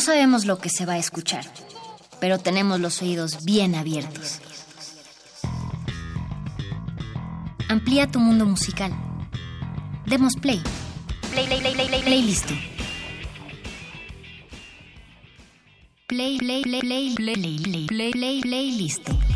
No sabemos lo que se va a escuchar, pero tenemos los oídos bien abiertos. Amplía tu mundo musical. Demos play. Play, play, play, play, play, play, listo. Play, play, play, play, play, play, play, play, play,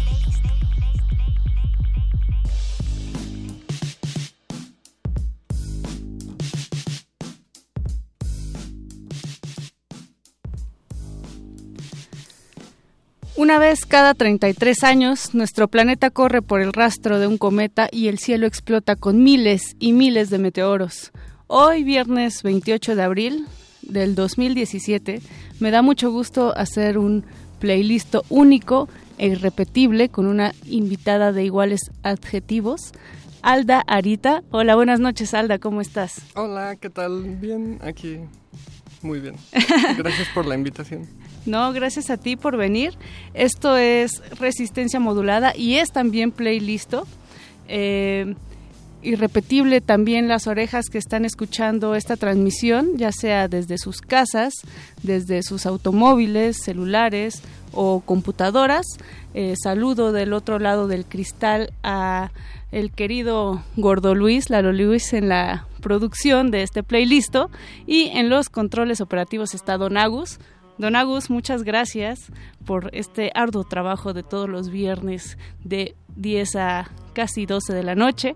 Una vez cada 33 años, nuestro planeta corre por el rastro de un cometa y el cielo explota con miles y miles de meteoros. Hoy, viernes 28 de abril del 2017, me da mucho gusto hacer un playlist único e irrepetible con una invitada de iguales adjetivos. Alda Arita. Hola, buenas noches, Alda, ¿cómo estás? Hola, ¿qué tal? Bien, aquí. Muy bien. Gracias por la invitación. No, gracias a ti por venir. Esto es Resistencia Modulada y es también playlisto. Eh, irrepetible también las orejas que están escuchando esta transmisión, ya sea desde sus casas, desde sus automóviles, celulares o computadoras. Eh, saludo del otro lado del cristal a el querido Gordo Luis, Lalo Luis en la producción de este playlist y en los controles operativos está Don Agus. Don Agus, muchas gracias por este arduo trabajo de todos los viernes de 10 a casi 12 de la noche.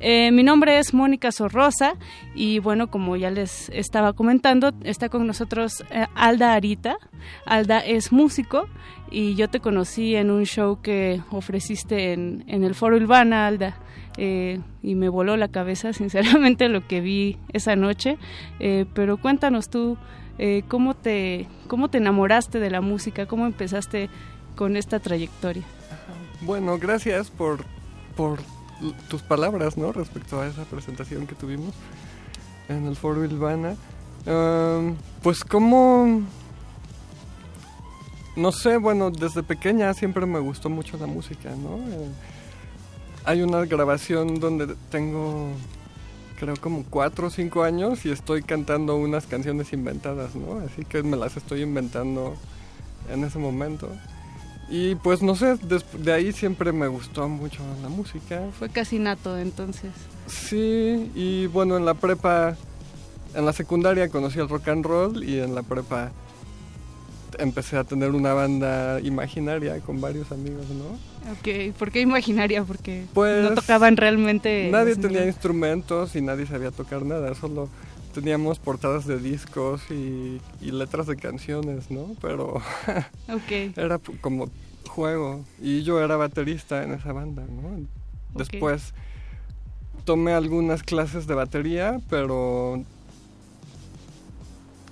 Eh, mi nombre es Mónica Sorrosa y bueno, como ya les estaba comentando, está con nosotros eh, Alda Arita. Alda es músico y yo te conocí en un show que ofreciste en, en el Foro Urbana, Alda. Eh, y me voló la cabeza, sinceramente, lo que vi esa noche. pero cuéntanos tú, eh, ¿cómo, te, ¿cómo te enamoraste de la música? ¿Cómo empezaste con esta trayectoria? Bueno, gracias por, por tus palabras, ¿no? Respecto a esa presentación que tuvimos en el Foro Ilvana. pues como... No sé, bueno, desde pequeña siempre me gustó mucho la música, ¿no? Eh, hay una grabación donde tengo creo como cuatro o cinco años y estoy cantando unas canciones inventadas, ¿no? Así que me las estoy inventando en ese momento. Y pues no sé, de ahí siempre me gustó mucho la música. Fue casi nato entonces. Sí, y bueno, en la prepa, en la secundaria conocí el rock and roll y en la prepa empecé a tener una banda imaginaria con varios amigos, ¿no? Ok, ¿por qué imaginaria? Porque pues, no tocaban realmente... Nadie tenía instrumentos y nadie sabía tocar nada, solo teníamos portadas de discos y, letras de canciones, ¿no? Pero okay. era como juego y yo era baterista en esa banda, ¿no? Después tomé algunas clases de batería, pero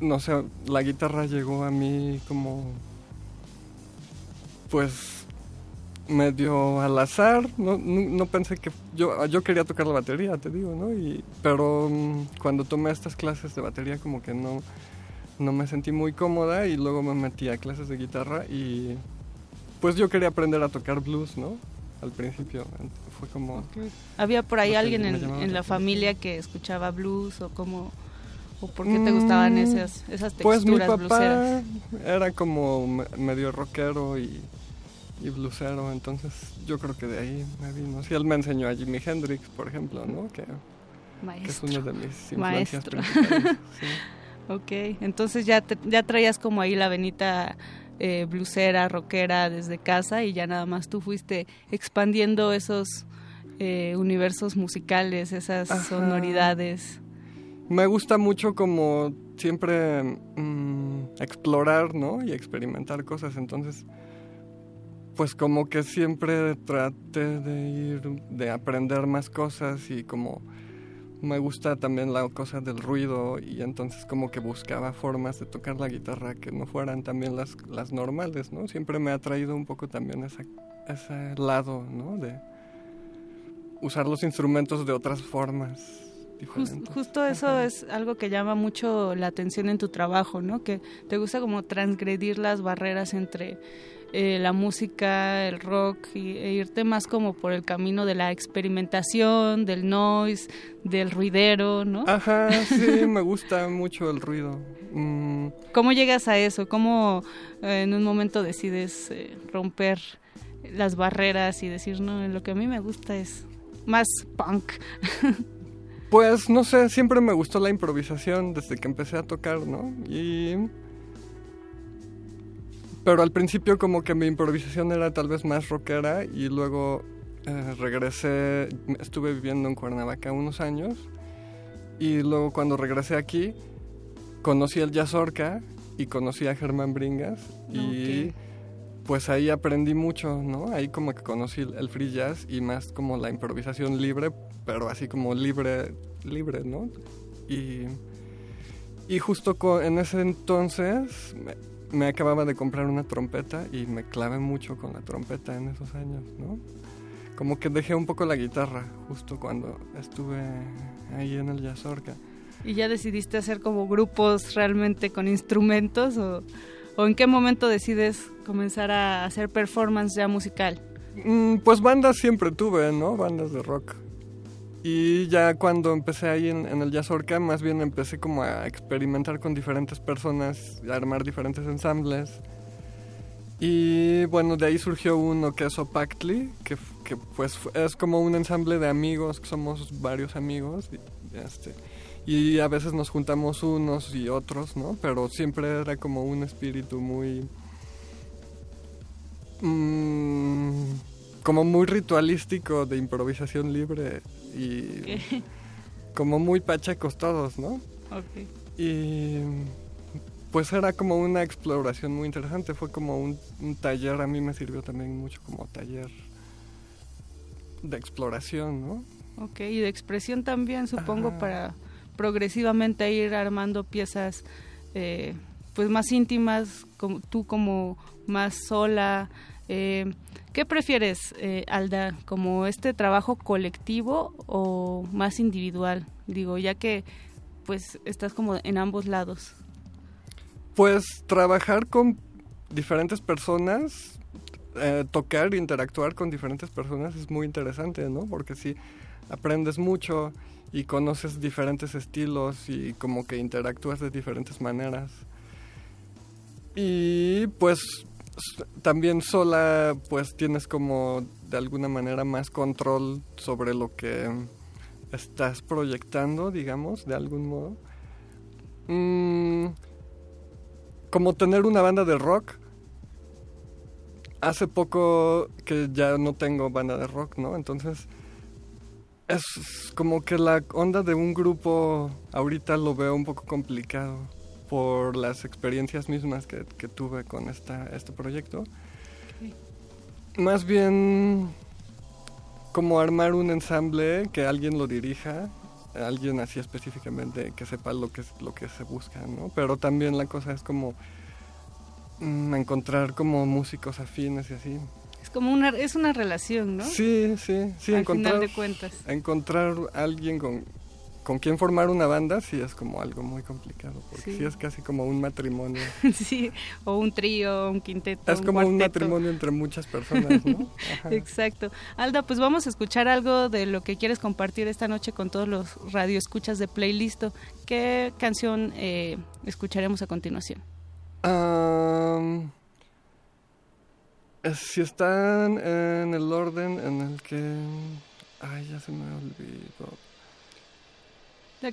no sé, la guitarra llegó a mí como, pues, medio al azar. No, no, pensé que yo, yo quería tocar la batería, te digo, ¿no? Y, pero mm, cuando tomé estas clases de batería como que no, no me sentí muy cómoda y luego me metí a clases de guitarra y pues yo quería aprender a tocar blues, ¿no? Al principio fue como... ¿Había por ahí alguien en, en la familia que escuchaba blues o como ¿O por qué te gustaban mm, esas, esas texturas Pues mi papá era como medio rockero y, y blusero, entonces yo creo que de ahí me vino. Sí, él me enseñó a Jimi Hendrix, por ejemplo, ¿no? Que, es uno de mis influencias Maestro. Ok, entonces ya, ya traías como ahí la venita eh, blusera, rockera desde casa y ya nada más tú fuiste expandiendo esos eh, universos musicales, esas sonoridades. Me gusta mucho como siempre mm, explorar, ¿no? Y experimentar cosas, entonces pues como que siempre traté de ir, de aprender más cosas y como me gusta también la cosa del ruido y entonces como que buscaba formas de tocar la guitarra que no fueran también las, las normales, ¿no? Siempre me ha traído un poco también esa, ese lado, ¿no? De usar los instrumentos de otras formas. justo eso es algo que llama mucho la atención en tu trabajo, ¿no? Que te gusta como transgredir las barreras entre eh, la música, el rock y, e irte más como por el camino de la experimentación, del noise, del ruidero, ¿no? Ajá, sí, me gusta mucho el ruido. Mm. ¿Cómo llegas a eso? ¿Cómo eh, en un momento decides eh, romper las barreras y decir, no, lo que a mí me gusta es más punk? Pues no sé, siempre me gustó la improvisación desde que empecé a tocar, ¿no? Y pero al principio como que mi improvisación era tal vez más rockera y luego eh, regresé, estuve viviendo en Cuernavaca unos años y luego cuando regresé aquí conocí el jazz orca y conocí a Germán Bringas y pues ahí aprendí mucho, ¿no? Ahí como que conocí el free jazz y más como la improvisación libre, pero así como libre, libre, ¿no? Y, y justo en ese entonces me acababa de comprar una trompeta y me clavé mucho con la trompeta en esos años, ¿no? Como que dejé un poco la guitarra justo cuando estuve ahí en el Yazorca. ¿Y ya decidiste hacer como grupos realmente con instrumentos o, o en qué momento decides comenzar a hacer performance ya musical? Mm, pues bandas siempre tuve, ¿no? Bandas de rock. Y ya cuando empecé ahí en, el Jazz Orca, más bien empecé como a experimentar con diferentes personas, a armar diferentes ensambles. Y bueno, de ahí surgió uno que es Opactly, que, que pues es como un ensamble de amigos, que somos varios amigos. Y, este, y a veces nos juntamos unos y otros, ¿no? Pero siempre era como un espíritu muy... Mmm, como muy ritualístico de improvisación libre y como muy pachecos todos, ¿no? Okay. Y pues era como una exploración muy interesante, fue como un, taller, a mí me sirvió también mucho como taller de exploración, ¿no? Ok, y de expresión también, supongo, para progresivamente ir armando piezas eh, pues más íntimas, como, tú como más sola. Eh, ¿Qué prefieres, eh, Alda, como este trabajo colectivo o más individual? Digo, ya que pues estás como en ambos lados. Pues trabajar con diferentes personas, eh, tocar, interactuar con diferentes personas es muy interesante, ¿no? Porque sí, aprendes mucho y conoces diferentes estilos y como que interactúas de diferentes maneras. Y pues también sola pues tienes como de alguna manera más control sobre lo que estás proyectando, digamos, de algún modo. Mm, como tener una banda de rock. Hace poco que ya no tengo banda de rock, ¿no? Entonces es como que la onda de un grupo ahorita lo veo un poco complicado por las experiencias mismas que, tuve con esta, este proyecto. Más bien como armar un ensamble que alguien lo dirija, alguien así específicamente que sepa lo que, lo que se busca, ¿no? Pero también la cosa es como mm, encontrar como músicos afines y así. Es como una, es una relación, ¿no? Sí, sí, sí. Al final de cuentas. Encontrar alguien con, con quién formar una banda sí es como algo muy complicado, porque sí, es casi como un matrimonio. sí, o un trío, un quinteto. Es como un matrimonio entre muchas personas, ¿no? Exacto. Alda, pues vamos a escuchar algo de lo que quieres compartir esta noche con todos los radioescuchas de Playlist. ¿Qué canción eh, escucharemos a continuación? si están en el orden en el que... Ay, ya se me olvidó.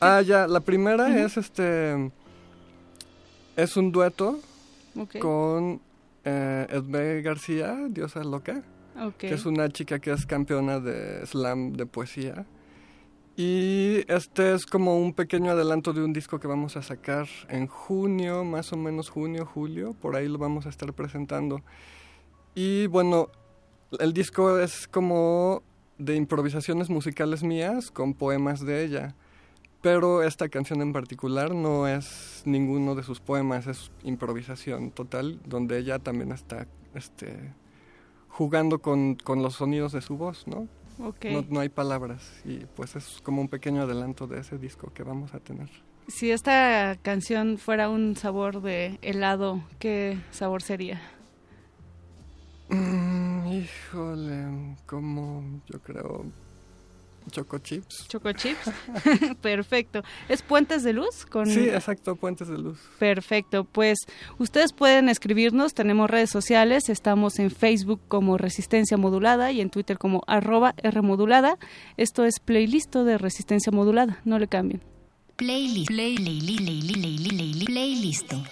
Ah, ya, la primera es este. Es un dueto con eh, Edme García, Diosa Loca, que es una chica que es campeona de slam de poesía. Y este es como un pequeño adelanto de un disco que vamos a sacar en junio, más o menos junio, julio, por ahí lo vamos a estar presentando. Y bueno, el disco es como de improvisaciones musicales mías con poemas de ella. Pero esta canción en particular no es ninguno de sus poemas, es improvisación total, donde ella también está este, jugando con, con los sonidos de su voz, ¿no? No, hay palabras y pues es como un pequeño adelanto de ese disco que vamos a tener. Si esta canción fuera un sabor de helado, ¿qué sabor sería? Mm, híjole, como yo creo Choco Chips. Choco Chips. Perfecto. ¿Es Puentes de Luz? Con... Sí, exacto, Puentes de Luz. Perfecto. Pues ustedes pueden escribirnos, tenemos redes sociales, estamos en Facebook como Resistencia Modulada y en Twitter como arroba Rmodulada. Esto es playlist de Resistencia Modulada, no le cambien. Playlist. Playlist. Playlist. Playlist. Playlisto.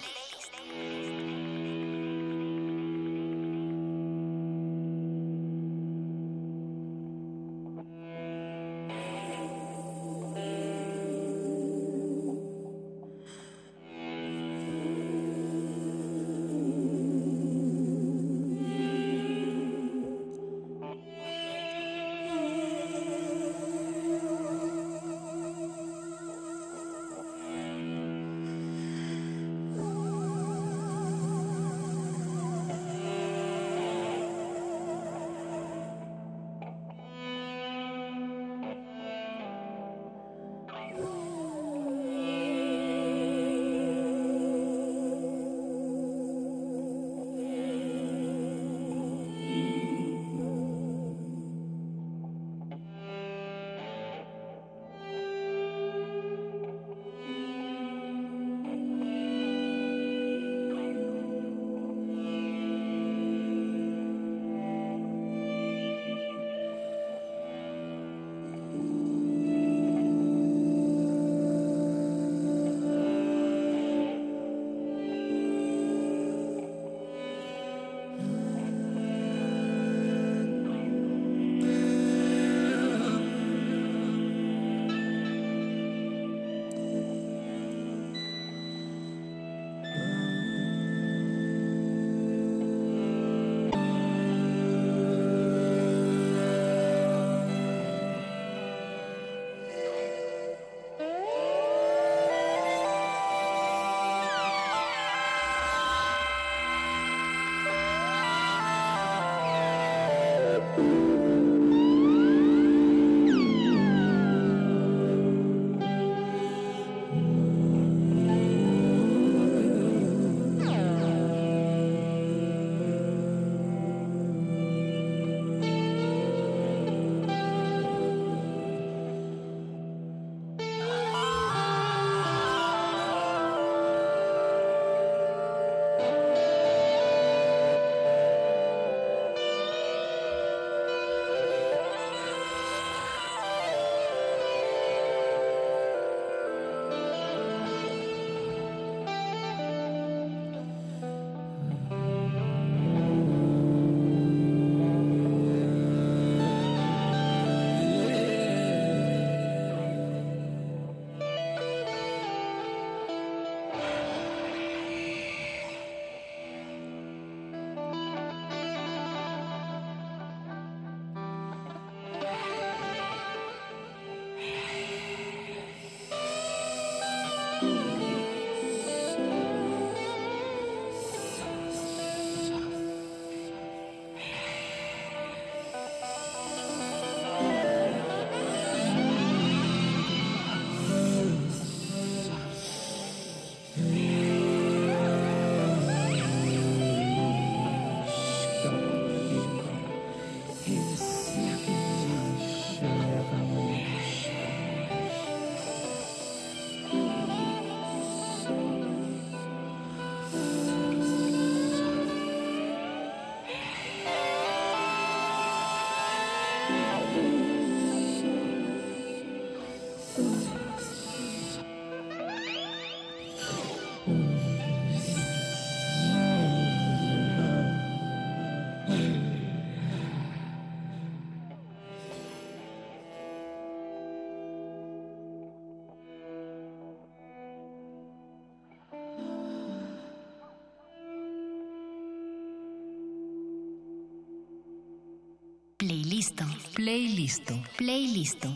Playlisto.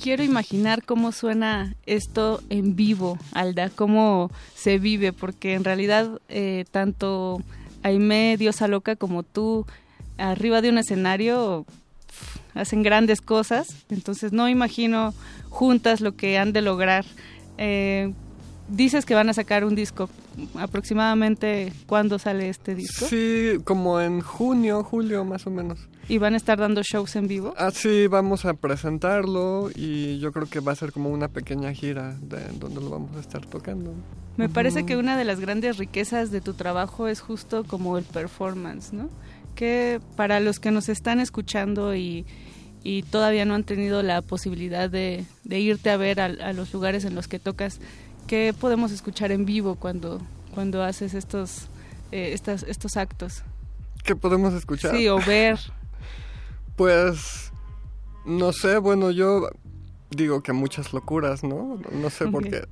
quiero imaginar cómo suena esto en vivo, Alda, cómo se vive, porque en realidad eh, tanto Aime, Diosa Loca, como tú, arriba de un escenario, hacen grandes cosas, entonces no imagino juntas lo que han de lograr. Eh, dices que van a sacar un disco. ¿Aproximadamente cuándo sale este disco? Sí, como en junio, julio más o menos. ¿Y van a estar dando shows en vivo? Ah, sí, vamos a presentarlo y yo creo que va a ser como una pequeña gira de donde lo vamos a estar tocando. Me parece que una de las grandes riquezas de tu trabajo es justo como el performance, ¿no? Que para los que nos están escuchando y, y todavía no han tenido la posibilidad de, de irte a ver a, a los lugares en los que tocas, ¿Qué podemos escuchar en vivo cuando, cuando haces estos, eh, estas, estos actos? ¿Qué podemos escuchar? Sí, o ver. pues, no sé, bueno, yo digo que muchas locuras, ¿no? No sé por qué.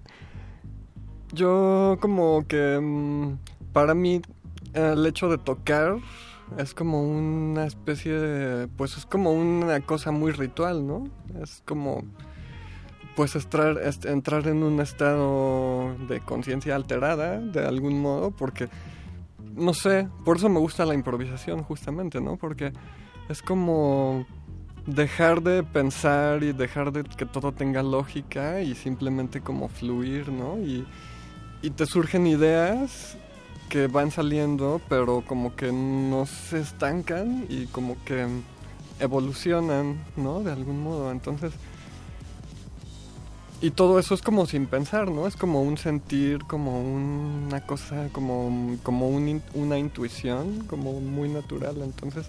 Yo como que mm, para mí el hecho de tocar es como una especie de, pues es como una cosa muy ritual, ¿no? Es como pues entrar, entrar en un estado de conciencia alterada de algún modo, porque, no sé, por eso me gusta la improvisación justamente, ¿no? Porque es como dejar de pensar y dejar de que todo tenga lógica y simplemente como fluir, ¿no? Y, y te surgen ideas que van saliendo, pero como que no se estancan y como que evolucionan, ¿no? De algún modo. Entonces, y todo eso es como sin pensar, ¿no? Es como un sentir, como una cosa, como, como una intuición, como muy natural. Entonces,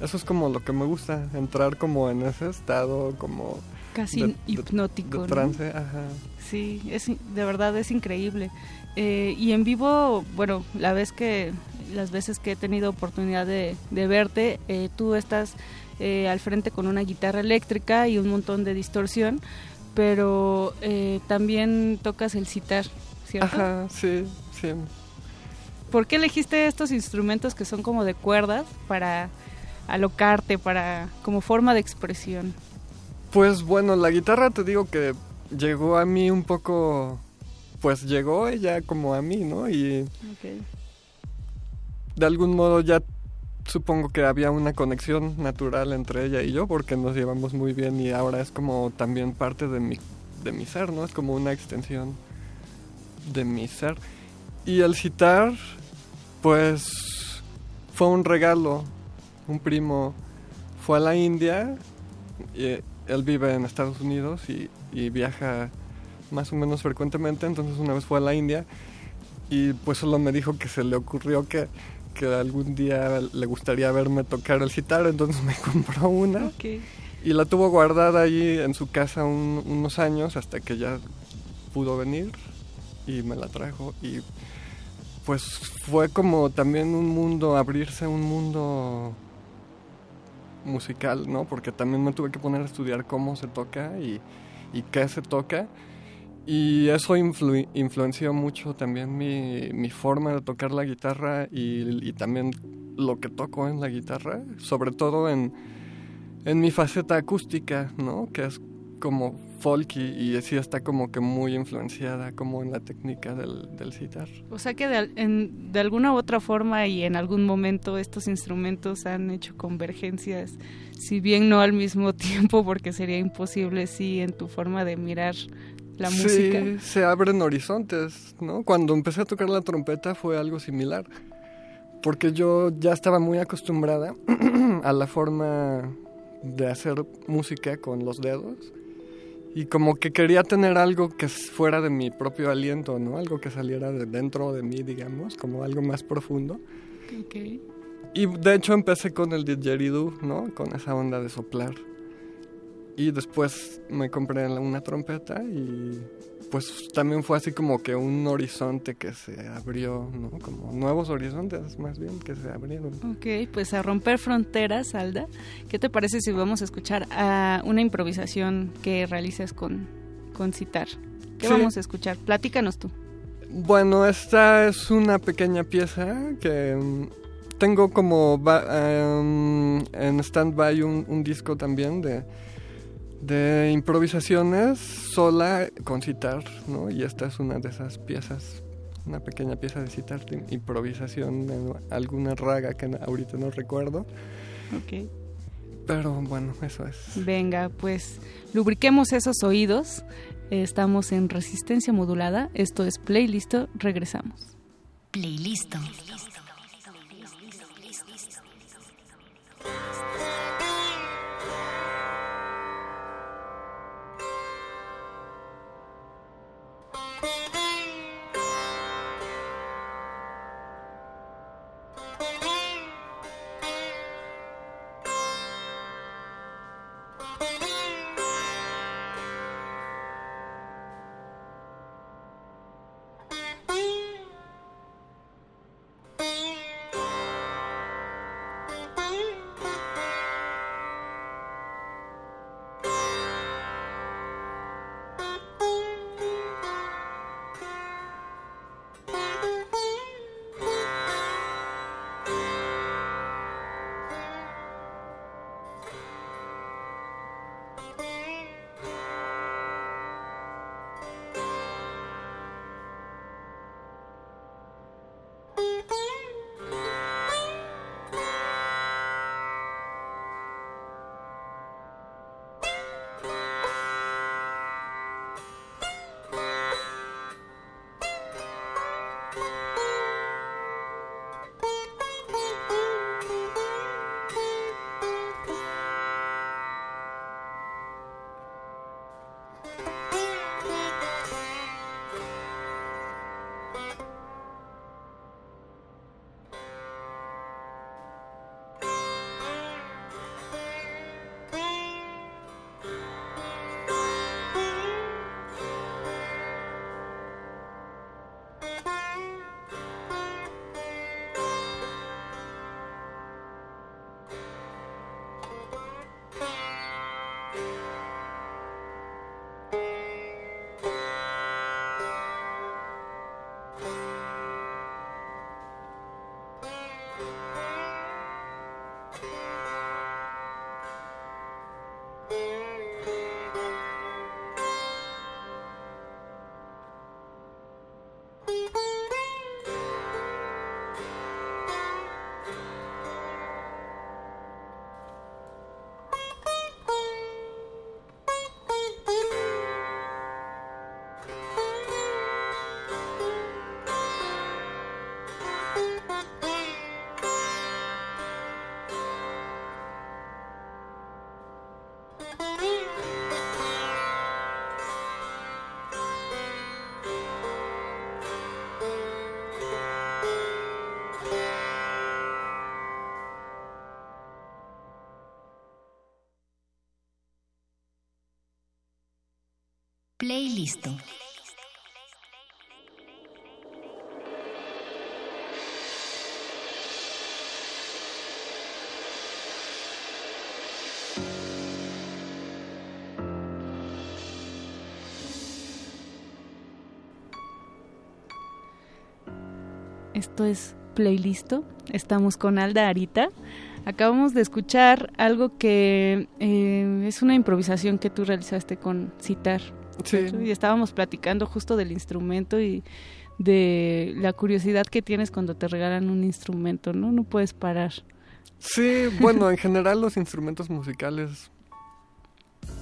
eso es como lo que me gusta, entrar como en ese estado, como... Casi hipnótico. De, trance, ajá. Sí, es, de verdad es increíble. Eh, y en vivo, bueno, la vez que, las veces que he tenido oportunidad de, de verte, eh, tú estás eh, al frente con una guitarra eléctrica y un montón de distorsión pero eh, también tocas el citar, ¿cierto? Ajá, sí, sí. ¿Por qué elegiste estos instrumentos que son como de cuerdas para alocarte, para como forma de expresión? Pues bueno, la guitarra te digo que llegó a mí un poco, pues llegó ella como a mí, ¿no? Y de algún modo ya supongo que había una conexión natural entre ella y yo porque nos llevamos muy bien y ahora es como también parte de mi, de mi ser, ¿no? Es como una extensión de mi ser. Y el citar, pues fue un regalo. Un primo fue a la India, y él vive en Estados Unidos y, y viaja más o menos frecuentemente, entonces una vez fue a la India y pues solo me dijo que se le ocurrió que que algún día le gustaría verme tocar el citar, entonces me compró una. Y la tuvo guardada allí en su casa unos años hasta que ya pudo venir y me la trajo. Y pues fue como también un mundo, abrirse un mundo musical, ¿no? Porque también me tuve que poner a estudiar cómo se toca y, y qué se toca. Y eso influenció mucho también mi, mi, forma de tocar la guitarra y, también lo que toco en la guitarra, sobre todo en, en mi faceta acústica, ¿no? Que es como folky y así está como que muy influenciada como en la técnica del, del citar. O sea que de, en, de alguna u otra forma y en algún momento estos instrumentos han hecho convergencias, si bien no al mismo tiempo porque sería imposible, sí, en tu forma de mirar la música. Sí, se abren horizontes, ¿no? Cuando empecé a tocar la trompeta fue algo similar, porque yo ya estaba muy acostumbrada a la forma de hacer música con los dedos y como que quería tener algo que fuera de mi propio aliento, ¿no? Algo que saliera de dentro de mí, digamos, como algo más profundo. Okay. Y de hecho empecé con el didgeridoo, ¿no? Con esa onda de soplar. Y después me compré una trompeta y pues también fue así como que un horizonte que se abrió, ¿no? Como nuevos horizontes más bien que se abrieron. Ok, pues a romper fronteras, Alda. ¿Qué te parece si vamos a escuchar a una improvisación que realices con, con citar? ¿Qué vamos a escuchar? Platícanos tú. Bueno, esta es una pequeña pieza que mm, tengo como em, en stand-by un, disco también de, de improvisaciones sola con citar, ¿no? Y esta es una de esas piezas, una pequeña pieza de citar de improvisación en alguna raga que ahorita no recuerdo. Ok. Pero bueno, eso es. Venga, pues lubriquemos esos oídos. Estamos en resistencia modulada. Esto es Playlist. Regresamos. Playlist. Esto es Playlist. Estamos con Alda Arita. Acabamos de escuchar algo que eh, es una improvisación que tú realizaste con Citar. Y estábamos platicando justo del instrumento y de la curiosidad que tienes cuando te regalan un instrumento, ¿no? No puedes parar. Sí, bueno, en general los instrumentos musicales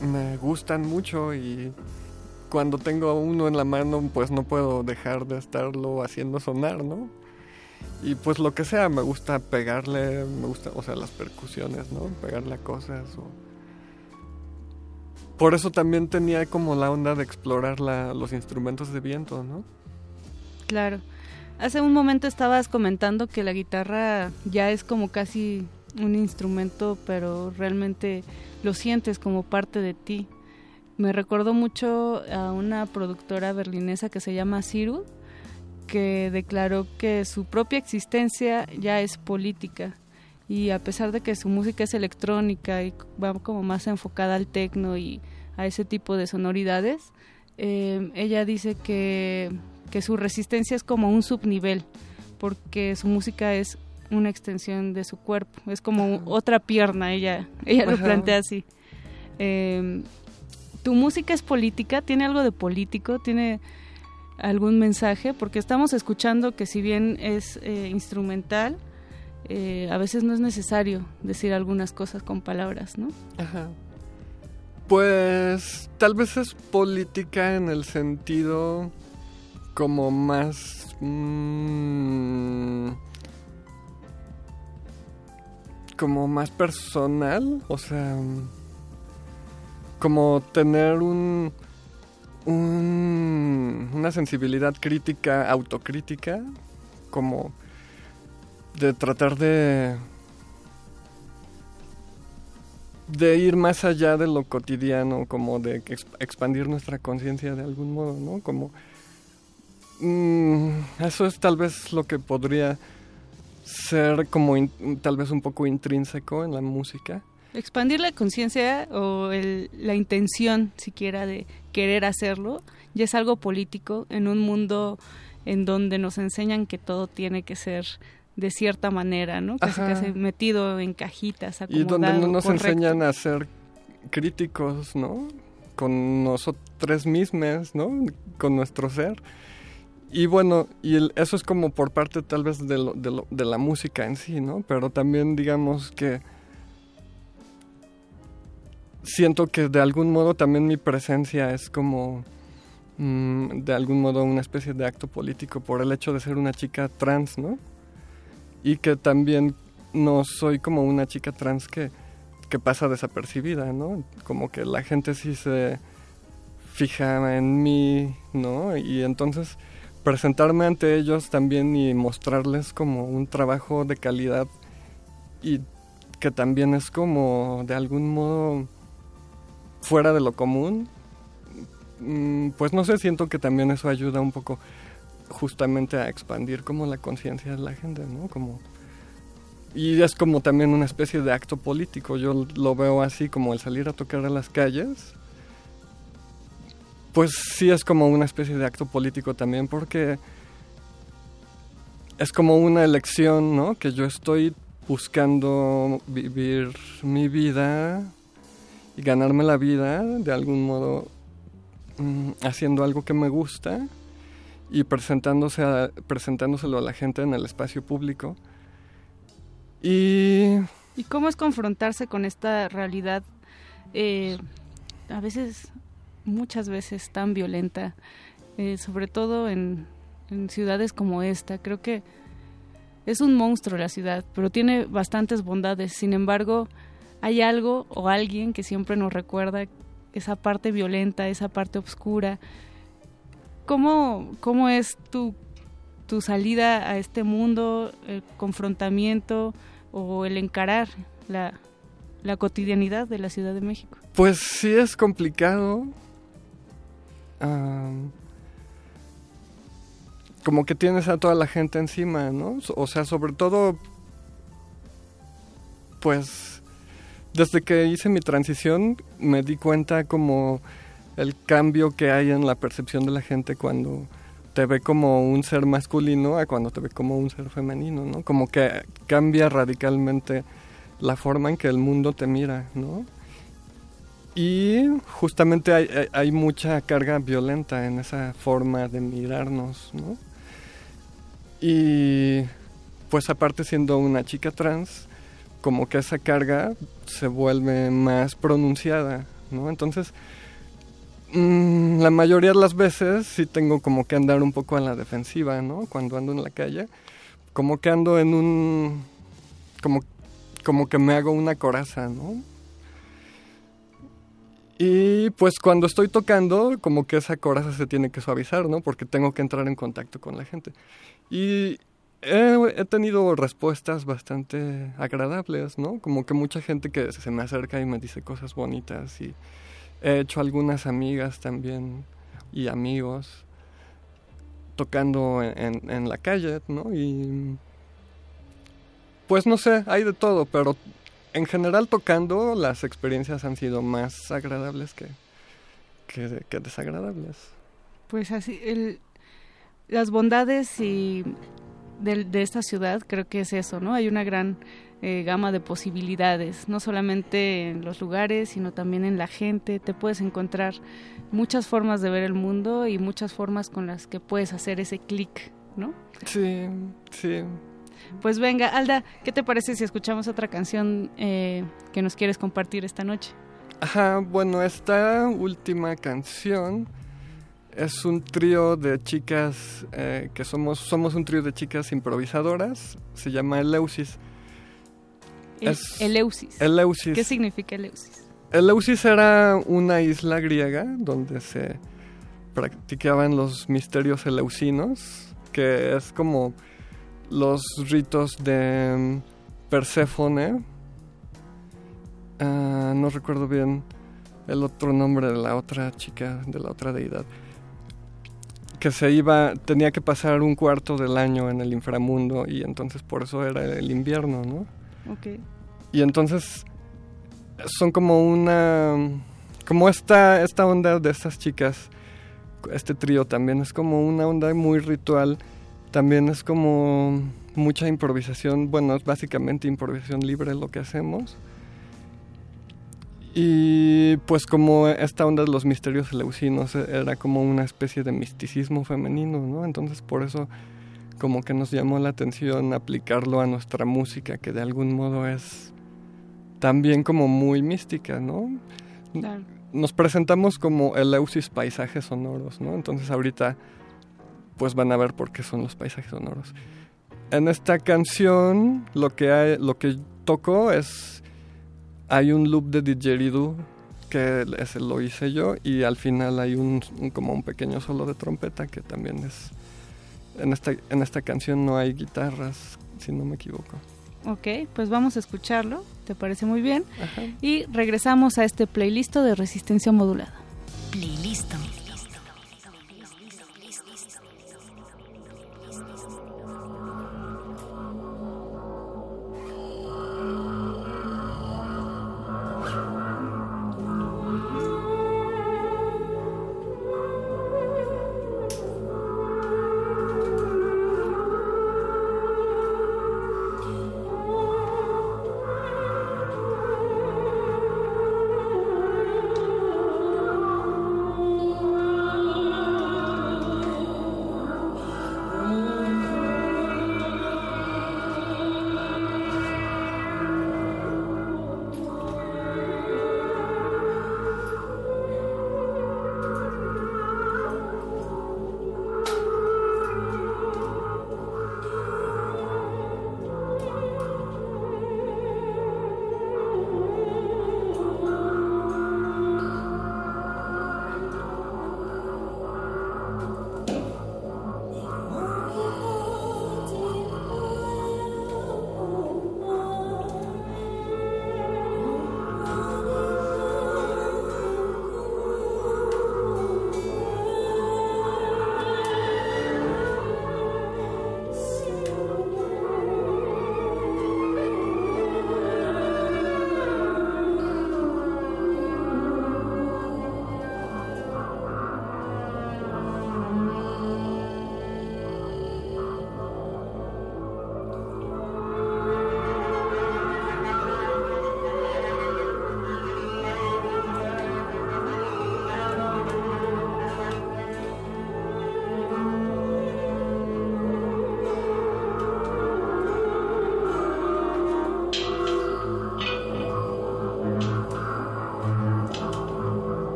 me gustan mucho y cuando tengo uno en la mano pues no puedo dejar de estarlo haciendo sonar, ¿no? Y pues lo que sea, me gusta pegarle, me gusta, o sea, las percusiones, ¿no? Pegarle a cosas o por eso también tenía como la onda de explorar los instrumentos de viento, ¿no? Claro. Hace un momento estabas comentando que la guitarra ya es como casi un instrumento, pero realmente lo sientes como parte de ti. Me recordó mucho a una productora berlinesa que se llama Ciru, que declaró que su propia existencia ya es política y a pesar de que su música es electrónica y va como más enfocada al techno y a ese tipo de sonoridades, eh, ella dice que, que su resistencia es como un subnivel, porque su música es una extensión de su cuerpo, es como otra pierna, ella, ella lo plantea así. Eh, ¿Tu música es política? ¿Tiene algo de político? ¿Tiene algún mensaje? Porque estamos escuchando que si bien es eh, instrumental, eh, a veces no es necesario decir algunas cosas con palabras, ¿no? Ajá. Pues tal vez es política en el sentido como más... Mmm, como más personal, o sea, como tener un, un, una sensibilidad crítica, autocrítica, como de tratar de de ir más allá de lo cotidiano, como de expandir nuestra conciencia de algún modo, ¿no? Como mmm, eso es tal vez lo que podría ser como tal vez un poco intrínseco en la música. Expandir la conciencia o el, la intención siquiera de querer hacerlo ya es algo político en un mundo en donde nos enseñan que todo tiene que ser de cierta manera, ¿no? Casi casi metido en cajitas, acomodado, Y donde no nos enseñan a ser críticos, ¿no? Con nosotros mismos, ¿no? Con nuestro ser. Y bueno, y eso es como por parte tal vez de, lo, de, lo, de la música en sí, ¿no? Pero también digamos que siento que de algún modo también mi presencia es como mmm, de algún modo una especie de acto político por el hecho de ser una chica trans, ¿no? Y que también no soy como una chica trans que, que pasa desapercibida, ¿no? Como que la gente sí se fija en mí, ¿no? Y entonces presentarme ante ellos también y mostrarles como un trabajo de calidad y que también es como de algún modo fuera de lo común, mm, pues no sé, siento que también eso ayuda un poco justamente a expandir como la conciencia de la gente, ¿no? Como y es como también una especie de acto político. Yo lo veo así como el salir a tocar a las calles. Pues sí es como una especie de acto político también porque es como una elección, ¿no? Que yo estoy buscando vivir mi vida y ganarme la vida de algún modo mm, haciendo algo que me gusta y presentándose a, presentándoselo a la gente en el espacio público. Y... ¿Y cómo es confrontarse con esta realidad, eh, a veces, muchas veces tan violenta, eh, sobre todo en, en ciudades como esta? Creo que es un monstruo la ciudad, pero tiene bastantes bondades. Sin embargo, hay algo o alguien que siempre nos recuerda esa parte violenta, esa parte oscura, ¿Cómo, cómo es tu, tu salida a este mundo, el confrontamiento o el encarar la, la cotidianidad de la Ciudad de México? Pues sí es complicado. como que tienes a toda la gente encima, ¿no? O sea, sobre todo, pues, desde que hice mi transición me di cuenta como el cambio que hay en la percepción de la gente cuando te ve como un ser masculino a cuando te ve como un ser femenino, ¿no? Como que cambia radicalmente la forma en que el mundo te mira, ¿no? Y justamente hay, mucha carga violenta en esa forma de mirarnos, ¿no? Y pues aparte siendo una chica trans, como que esa carga se vuelve más pronunciada, ¿no? Entonces, Mm, la mayoría de las veces sí tengo como que andar un poco a la defensiva, ¿no? Cuando ando en la calle. Como que ando en un... Como, como que me hago una coraza, ¿no? Y pues cuando estoy tocando, como que esa coraza se tiene que suavizar, ¿no? Porque tengo que entrar en contacto con la gente. Y he, tenido respuestas bastante agradables, ¿no? Como que mucha gente que se me acerca y me dice cosas bonitas y He hecho algunas amigas también y amigos tocando en, en, la calle, ¿no? Y pues no sé, hay de todo, pero en general tocando las experiencias han sido más agradables que, que, desagradables. Pues así, el, las bondades y de, de, esta ciudad creo que es eso, ¿no? Hay una gran eh, gama de posibilidades, no solamente en los lugares, sino también en la gente. Te puedes encontrar muchas formas de ver el mundo y muchas formas con las que puedes hacer ese clic, ¿no? Sí, sí. Pues venga, Alda, ¿qué te parece si escuchamos otra canción eh, que nos quieres compartir esta noche? Ajá, bueno, esta última canción es un trío de chicas eh, que somos somos un trío de chicas improvisadoras. Se llama Eleusis. El, Eleusis. Eleusis. ¿Qué significa Eleusis? Eleusis era una isla griega donde se practicaban los misterios eleusinos, que es como los ritos de Perséfone. Uh, no recuerdo bien el otro nombre de la otra chica, de la otra deidad que se iba, tenía que pasar un cuarto del año en el inframundo y entonces por eso era el invierno, ¿no? Ok. Y entonces son como una, como esta, esta onda de estas chicas, este trío también es como una onda muy ritual, también es como mucha improvisación, bueno, es básicamente improvisación libre lo que hacemos. Y pues como esta onda de los misterios eleusinos era como una especie de misticismo femenino, ¿no? Entonces por eso como que nos llamó la atención aplicarlo a nuestra música, que de algún modo es también como muy mística, ¿no? Claro. Nos presentamos como Eleusis paisajes sonoros, ¿no? Entonces ahorita pues van a ver por qué son los paisajes sonoros. En esta canción lo que hay, lo que toco es hay un loop de didgeridoo que ese lo hice yo y al final hay un, un, como un pequeño solo de trompeta que también es en esta en esta canción no hay guitarras si no me equivoco Ok, pues vamos a escucharlo, ¿te parece muy bien? Ajá. Y regresamos a este playlist de resistencia modulada. Playlist.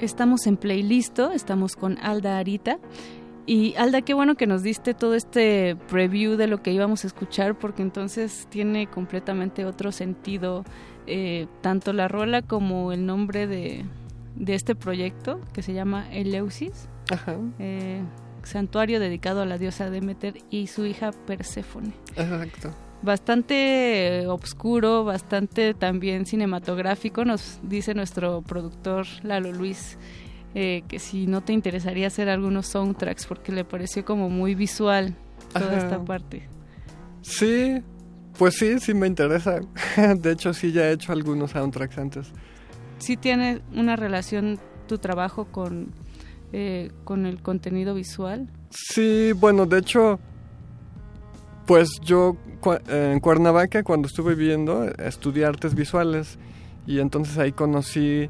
Estamos en playlist, estamos con Alda Arita. Y Alda, qué bueno que nos diste todo este preview de lo que íbamos a escuchar, porque entonces tiene completamente otro sentido, eh, tanto la rola como el nombre de, de este proyecto, que se llama Eleusis, Ajá. eh, santuario dedicado a la diosa Demeter y su hija Perséfone. Exacto. Bastante eh, obscuro, bastante también cinematográfico, nos dice nuestro productor Lalo Luis. eh, que si no te interesaría hacer algunos soundtracks porque le pareció como muy visual toda Ajá. esta parte. Sí, pues sí, sí me interesa. De hecho, sí ya he hecho algunos soundtracks antes. Sí tiene una relación tu trabajo con, eh, con el contenido visual. Sí, bueno, de hecho, pues yo eh, en Cuernavaca cuando estuve viviendo estudié artes visuales y entonces ahí conocí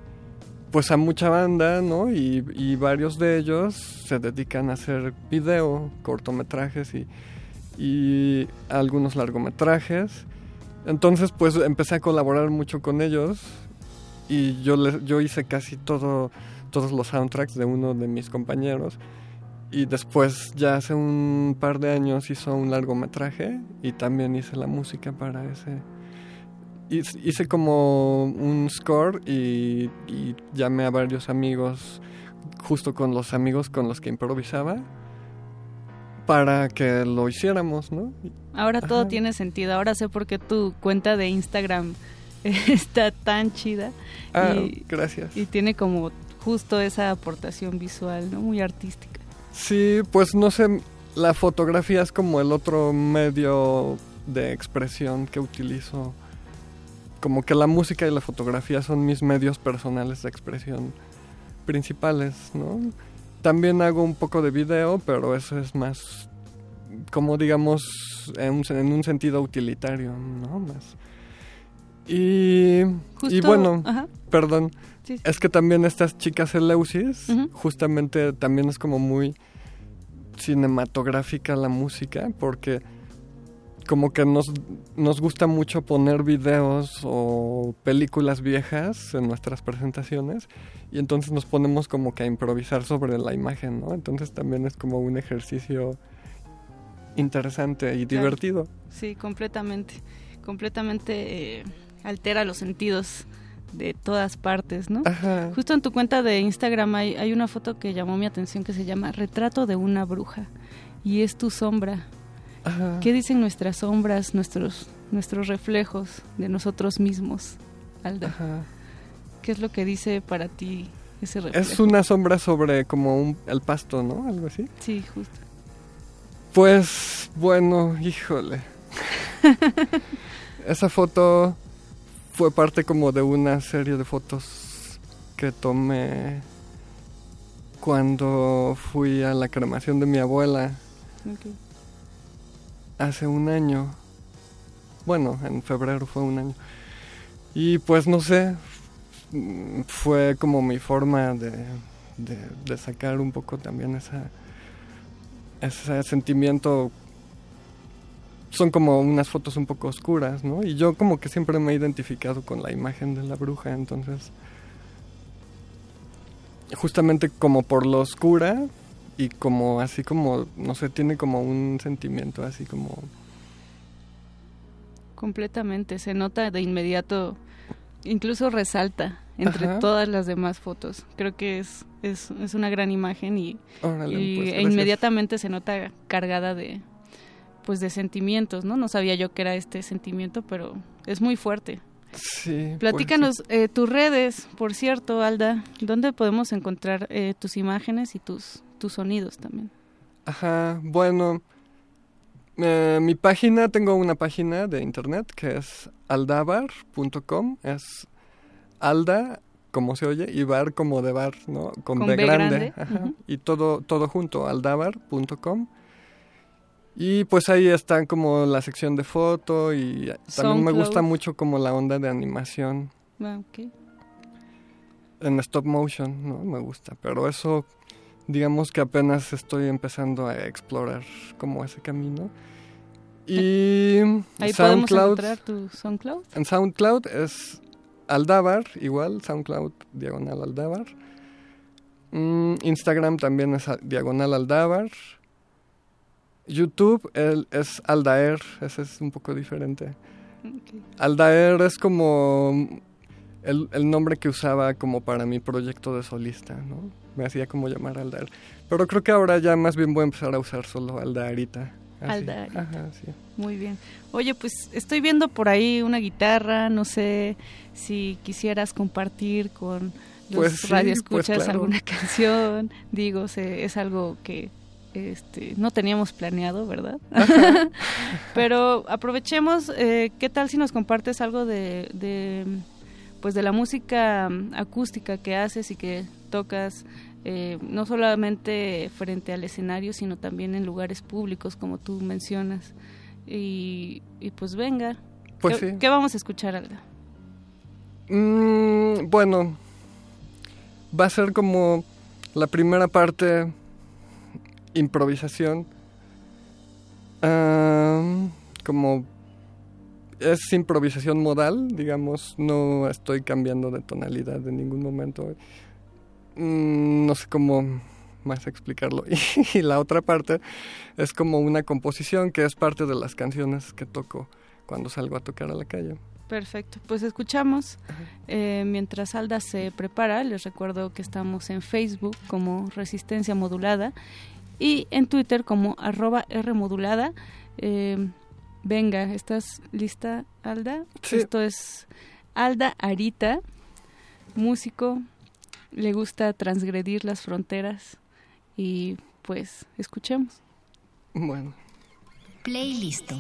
pues a mucha banda, ¿no? Y, y varios de ellos se dedican a hacer video, cortometrajes y, y algunos largometrajes. Entonces pues empecé a colaborar mucho con ellos y yo, les, yo hice casi todo, todos los soundtracks de uno de mis compañeros. Y después, ya hace un par de años, hizo un largometraje y también hice la música para ese. Hice hice como un score y, y llamé a varios amigos, justo con los amigos con los que improvisaba, para que lo hiciéramos, ¿no? Ahora todo Ajá. tiene sentido. Ahora sé por qué tu cuenta de Instagram está tan chida Ah, Y- gracias. y tiene como justo esa aportación visual, ¿no? Muy artística. Sí, pues no sé, la fotografía es como el otro medio de expresión que utilizo. Como que la música y la fotografía son mis medios personales de expresión principales, ¿no? También hago un poco de video, pero eso es más, como digamos, en un, en un sentido utilitario, ¿no? Más. Y, Justo, y bueno, ajá, perdón, sí, sí. es que también estas chicas Eleusis, justamente también es como muy cinematográfica la música, porque como que nos, nos gusta mucho poner videos o películas viejas en nuestras presentaciones y entonces nos ponemos como que a improvisar sobre la imagen, ¿no? Entonces también es como un ejercicio interesante y Claro. divertido. Sí, completamente. Completamente eh, altera los sentidos de todas partes, ¿no? Ajá. Justo en tu cuenta de Instagram hay, hay una foto que llamó mi atención que se llama Retrato de una bruja y es tu sombra. Ajá. ¿Qué dicen nuestras sombras, nuestros, nuestros reflejos de nosotros mismos, Alda? Ajá. ¿Qué es lo que dice para ti ese reflejo? Es una sombra sobre como un, el pasto, ¿no? Algo así. Sí, justo. Pues bueno, híjole. Esa foto fue parte como de una serie de fotos que tomé cuando fui a la cremación de mi abuela hace un año. Bueno, en febrero fue un año. Y pues no sé, fue como mi forma de, de, de sacar un poco también esa, ese sentimiento. Son como unas fotos un poco oscuras, ¿no? Y yo como que siempre me he identificado con la imagen de la bruja, entonces... Justamente como por lo oscura y como así como, no sé, tiene como un sentimiento así como... Completamente, se nota de inmediato, incluso resalta entre Ajá. todas las demás fotos. Creo que es, es, es una gran imagen y, Órale, y- pues, e inmediatamente se nota cargada de pues de sentimientos, ¿no? No sabía yo que era este sentimiento, pero es muy fuerte. Sí. pues, Platícanos eh, tus redes, por cierto, Alda, ¿dónde podemos encontrar eh, tus imágenes y tus tus sonidos también? Ajá, bueno. eh, mi página, tengo una página de internet que es aldabar.com. Es alda, como se oye, y bar como de bar, ¿no? Con, Con B, B grande. grande, Ajá. Y todo, todo junto, aldabar.com. Y pues ahí está como la sección de foto y también me gusta mucho como la onda de animación. Ah, ok. en stop motion, ¿no? Me gusta, pero eso digamos que apenas estoy empezando a explorar como ese camino. Y Ahí SoundCloud, podemos encontrar tu SoundCloud. en SoundCloud es Aldabar, igual, SoundCloud diagonal Aldabar. Mm, Instagram también es diagonal Aldabar. YouTube el- es Aldaer, ese es un poco diferente. Ok. Aldaer es como el, el nombre que usaba como para mi proyecto de solista, ¿no? Me hacía como llamar Aldaer. Pero creo que ahora ya más bien voy a empezar a usar solo Aldaerita. Así. Aldaerita. Ajá, sí. Muy bien. Oye, pues estoy viendo por ahí una guitarra, no sé si quisieras compartir con los Pues sí, radioescuchas pues claro. alguna canción. Digo, se- es algo que este, no teníamos planeado, ¿verdad? Pero aprovechemos, eh, ¿qué tal si nos compartes algo de, de, pues de la música acústica que haces y que tocas eh, no solamente frente al escenario, sino también en lugares públicos, como tú mencionas. Y, y pues venga, Pues ¿qué, sí. qué vamos a escuchar, Alda? Mm, bueno, va a ser como la primera parte improvisación. Como es improvisación modal, digamos, no estoy cambiando de tonalidad en ningún momento. Mm, no sé cómo más explicarlo. Y la otra parte es como una composición que es parte de las canciones que toco cuando salgo a tocar a la calle. Perfecto, pues escuchamos. Eh, mientras Alda se prepara, les recuerdo que estamos en Facebook como Resistencia Modulada y en Twitter como arroba Rmodulada. Eh, venga, ¿estás lista, Alda? Sí. Esto es Alda Arita, músico, le gusta transgredir las fronteras y pues escuchemos. Bueno. Playlist.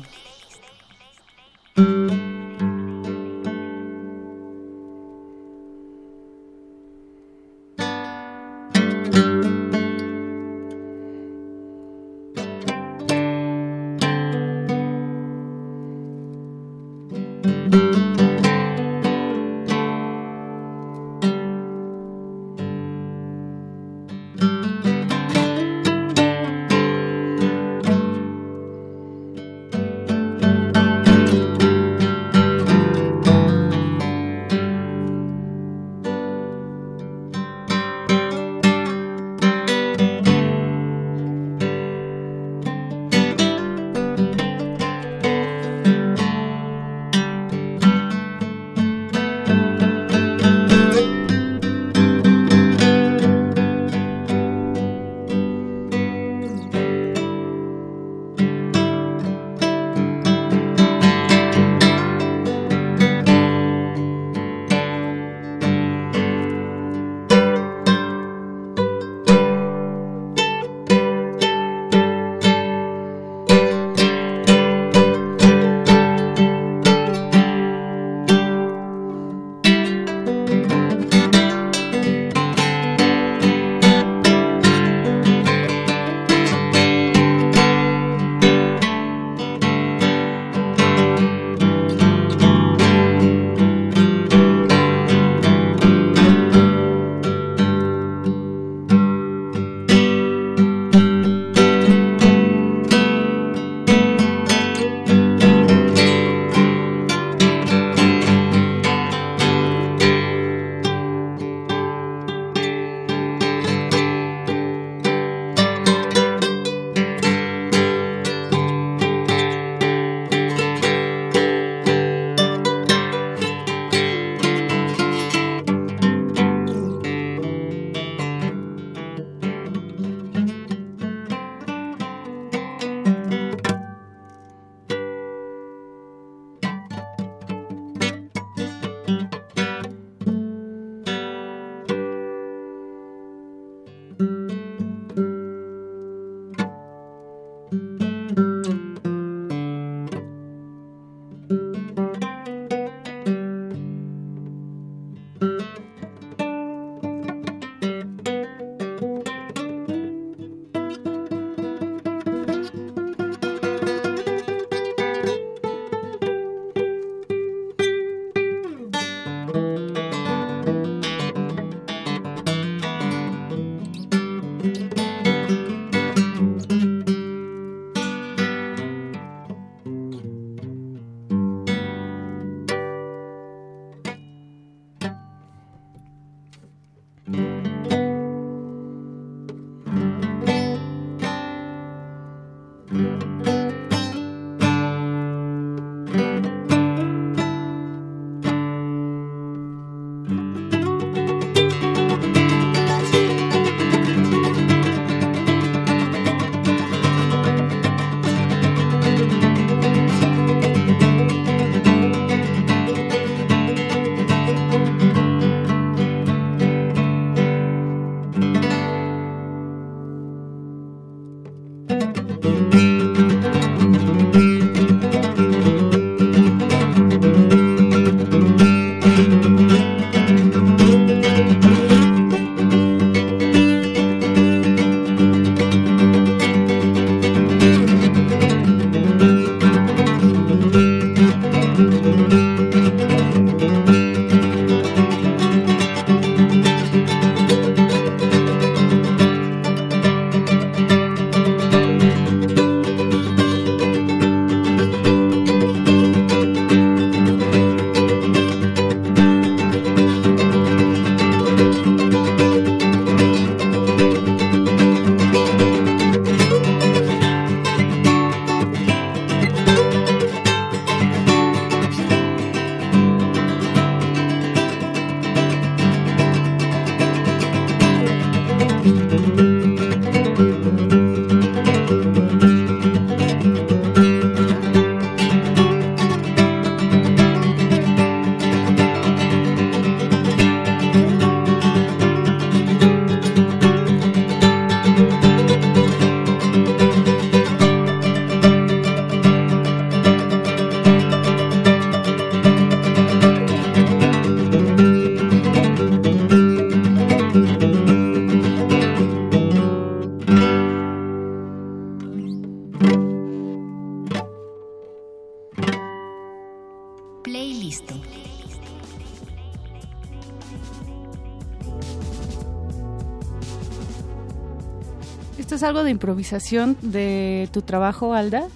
Algo de improvisación de tu trabajo, Alda,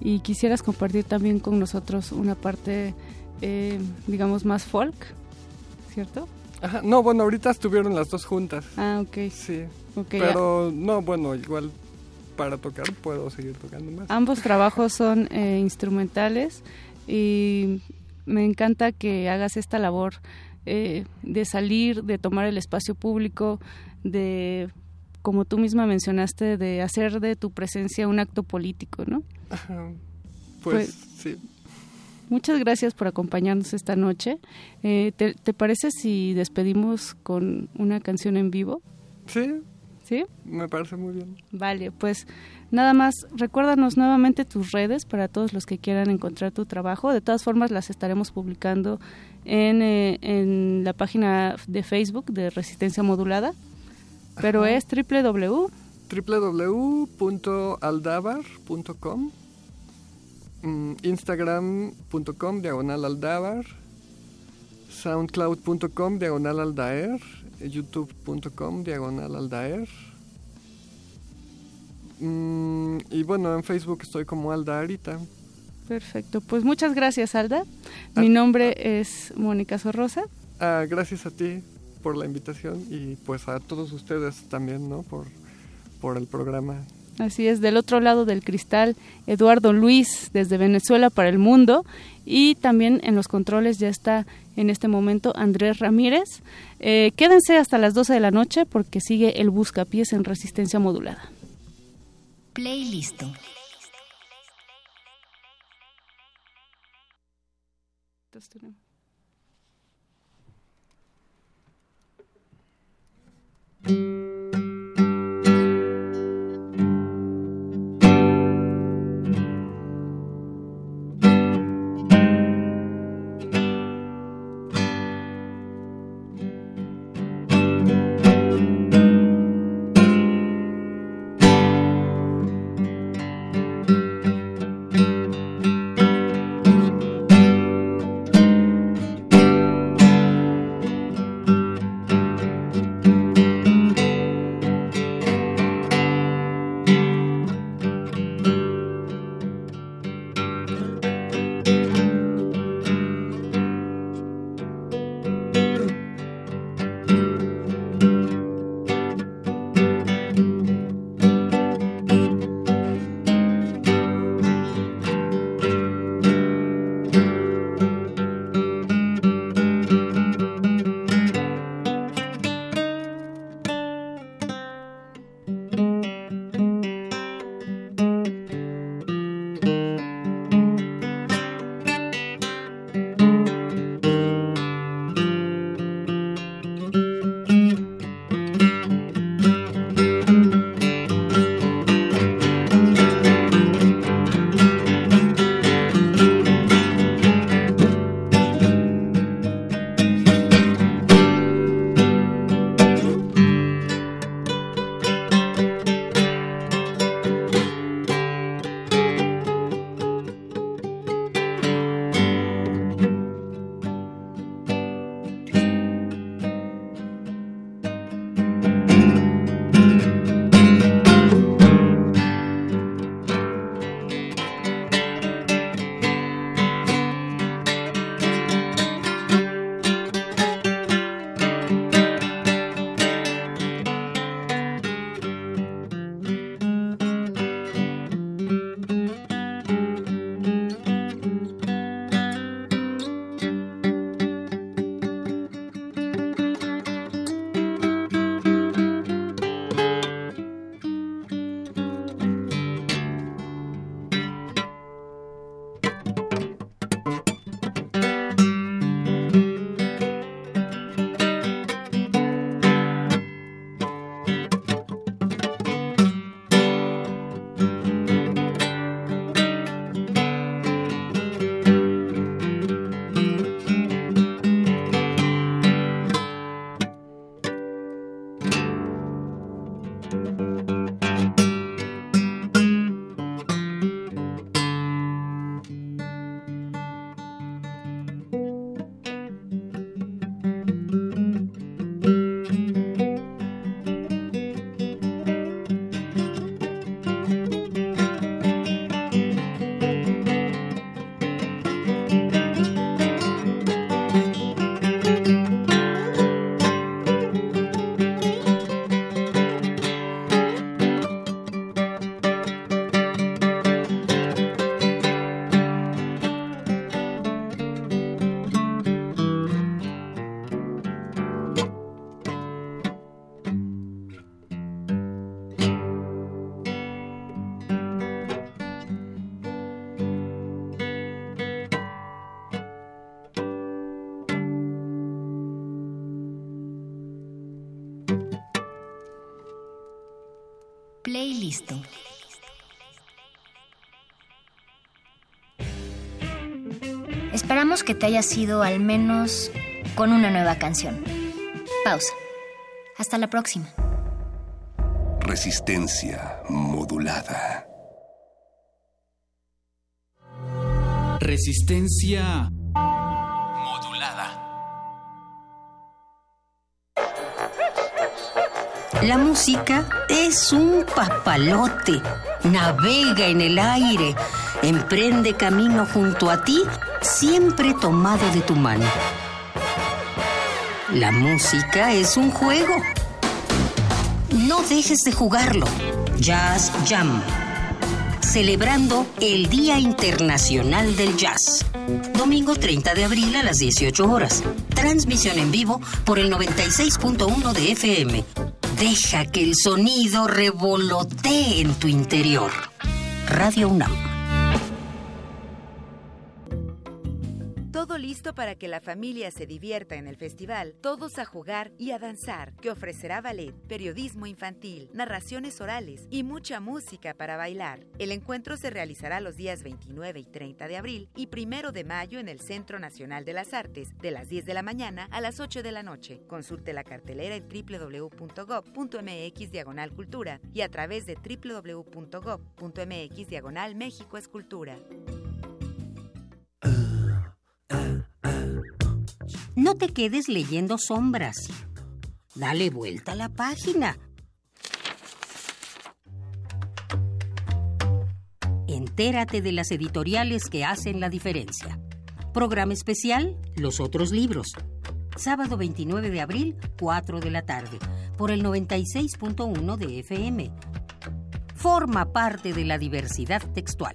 y quisieras compartir también con nosotros una parte, eh, digamos, más folk, ¿cierto? Ajá, no, bueno, ahorita estuvieron las dos juntas. Ah, ok. Sí. pero no, bueno, igual para tocar puedo seguir tocando más. Ambos trabajos son eh, instrumentales y me encanta que hagas esta labor eh, de salir, de tomar el espacio público, de como tú misma mencionaste, de hacer de tu presencia un acto político, ¿no? Pues, sí. Muchas gracias por acompañarnos esta noche. Eh, ¿te, parece si despedimos con una canción en vivo? Sí. ¿Sí? Me parece muy bien. Vale, pues nada más, recuérdanos nuevamente tus redes para todos los que quieran encontrar tu trabajo. De todas formas, las estaremos publicando en, eh, en la página de Facebook de Resistencia Modulada pero es www. www.aldabar.com mm, instagram.com diagonal aldabar. Soundcloud.com diagonal aldaer. Youtube.com diagonal aldaer. Mm, y bueno en facebook estoy como Alda Arita perfecto. Pues muchas gracias Alda. Mi ah, nombre ah. es Mónica Sorrosa. Ah, gracias a ti por la invitación y pues a todos ustedes también, ¿no? Por, por el programa. Así es, del otro lado del cristal, Eduardo Luis desde Venezuela para el mundo y también en los controles ya está en este momento Andrés Ramírez. Eh, quédense hasta las 12 de la noche porque sigue el Buscapiés en resistencia modulada. Playlist. Entonces, Que te haya sido al menos con una nueva canción. Pausa. Hasta la próxima. Resistencia modulada. Resistencia La música es un papalote, navega en el aire, emprende camino junto a ti, siempre tomado de tu mano. La música es un juego. No dejes de jugarlo. Jazz Jam. Celebrando el Día Internacional del Jazz. Domingo 30 de abril a las 18 horas. Transmisión en vivo por el 96.1 de FM Deja que el sonido revolotee en tu interior. Radio UNAM. Para que la familia se divierta en el festival Todos a jugar y a danzar, que ofrecerá ballet, periodismo infantil, narraciones orales y mucha música para bailar. El encuentro se realizará los días 29 y 30 de abril y 1 de mayo en el Centro Nacional de las Artes, de las 10 de la mañana a las 8 de la noche. Consulte la cartelera en www.gov.mx diagonal cultura y a través de www.gov.mx diagonal México Escultura. No te quedes leyendo sombras. Dale vuelta a la página. Entérate de las editoriales que hacen la diferencia. Programa especial, Los otros libros. Sábado 29 de abril, 4 de la tarde, por el 96.1 de FM. Forma parte de la diversidad textual.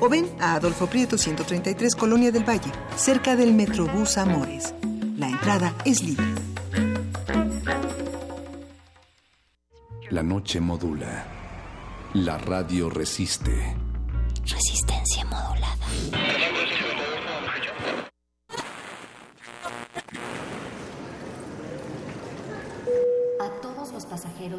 o ven a Adolfo Prieto 133 Colonia del Valle, cerca del Metrobús Amores. La entrada es libre. La noche modula. La radio resiste. Resistencia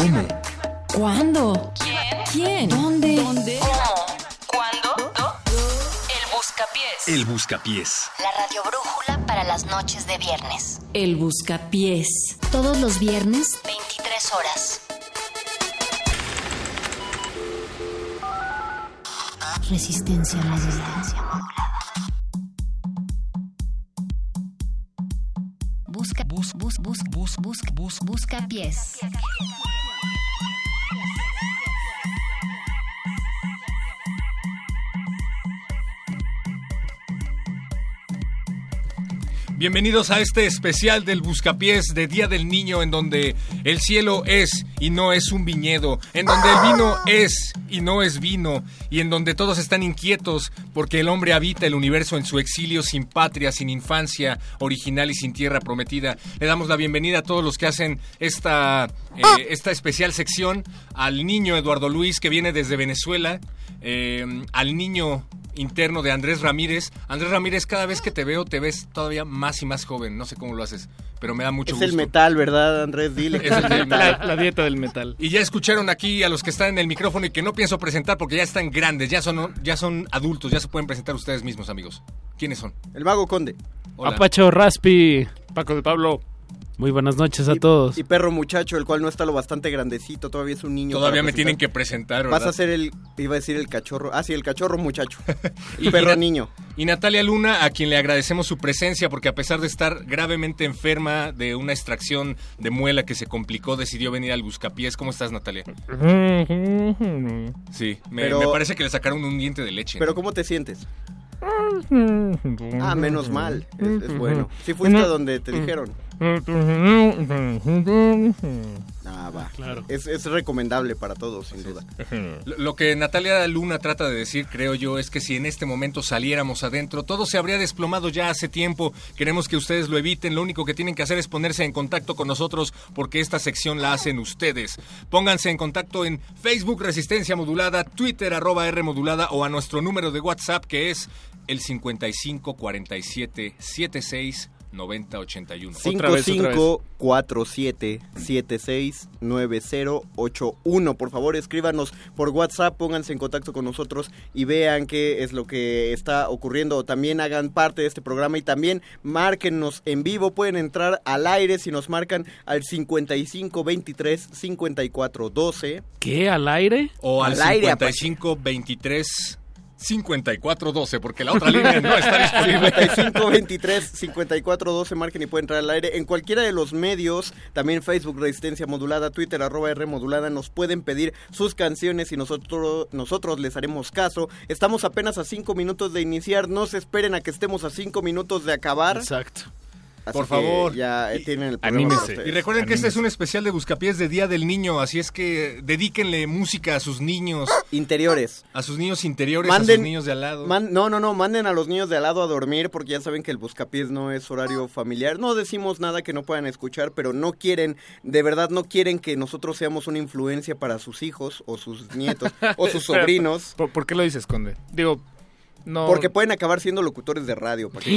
¿Cómo? ¿Cuándo? ¿Quién? ¿Quién? ¿Dónde? ¿Dónde? ¿Cómo? ¿Cuándo? El Buscapiés. El Buscapiés. La radio brújula para las noches de viernes. El Buscapiés. Todos los viernes, 23 23 horas. Resistencia modulada. Busca, bus, bus, bus, bus, bus, bus, busca pies. Bienvenidos a este especial del Buscapiés de Día del Niño en donde el cielo es y no es un viñedo, en donde el vino es y no es vino y en donde todos están inquietos porque el hombre habita el universo en su exilio sin patria, sin infancia original y sin tierra prometida. Le damos la bienvenida a todos los que hacen esta, eh, esta especial sección, al niño Eduardo Luis que viene desde Venezuela, eh, al niño interno de Andrés Ramírez. Andrés Ramírez, cada vez que te veo te ves todavía más y más joven. No sé cómo lo haces, pero me da mucho Es gusto. el metal, ¿verdad, Andrés? Dile. Es el metal. La, la dieta del metal. Y ya escucharon aquí a los que están en el micrófono y que no pienso presentar porque ya están grandes, ya son, ya son adultos, ya se pueden presentar ustedes mismos, amigos. ¿Quiénes son? El mago conde. Hola. Apacho Raspi. Paco de Pablo. Muy buenas noches a todos. Y perro muchacho, el cual no está lo bastante grandecito, todavía es un niño. Todavía me tienen que presentar. presentar, Vas ¿verdad? a ser el, iba a decir el cachorro, ah sí, el cachorro muchacho. Y- perro y- niño. Y Natalia Luna, a quien le agradecemos su presencia porque a pesar de estar gravemente enferma de una extracción de muela que se complicó, decidió venir al Buscapiés. ¿Cómo estás, Natalia? Sí, me, Pero- me parece que le sacaron un diente de leche. Pero ¿cómo te sientes? Ah, menos mal, es, es bueno. Si fuiste a donde te dijeron. Ah, va. Claro. Es, es recomendable para todos, sin duda. Lo- que Natalia Luna trata de decir, creo yo, es que si en este momento saliéramos adentro, todo se habría desplomado ya hace tiempo. Queremos que ustedes lo eviten. Lo único que tienen que hacer es ponerse en contacto con nosotros porque esta sección la hacen ustedes. Pónganse en contacto en Facebook Resistencia Modulada, Twitter arroba R Modulada o a nuestro número de WhatsApp que es el 55 47 76 9081. 5547769081. Por favor, escríbanos por WhatsApp, pónganse en contacto con nosotros y vean qué es lo que está ocurriendo. También hagan parte de este programa y también márquennos en vivo. Pueden entrar al aire si nos marcan al 5523-5412. ¿Qué? ¿Al aire? O al, al 5523 5412, porque la otra línea no está disponible. 5523 5412, marquen y pueden entrar al aire. En cualquiera de los medios, también Facebook Resistencia Modulada, Twitter arroba R Modulada, nos pueden pedir sus canciones y nosotros, nosotros les haremos caso. Estamos apenas a 5 minutos de iniciar, no se esperen a que estemos a 5 minutos de acabar. Exacto. Así Por favor. ya eh, Y- tienen el anímense. Y recuerden que este es un especial de Buscapiés de Día del Niño, así es que dedíquenle música a sus niños, interiores a sus niños interiores, a Manden- sus niños de al lado. Man- no, no, no, manden a los niños de al lado a dormir porque ya saben que el buscapiés no es horario familiar. No decimos nada que no puedan escuchar, pero no quieren, de verdad no quieren que nosotros seamos una influencia para sus hijos o sus nietos o sus sobrinos. ¿Por, por qué lo dices, Conde? Digo, no... Porque pueden acabar siendo locutores de radio, Pablo.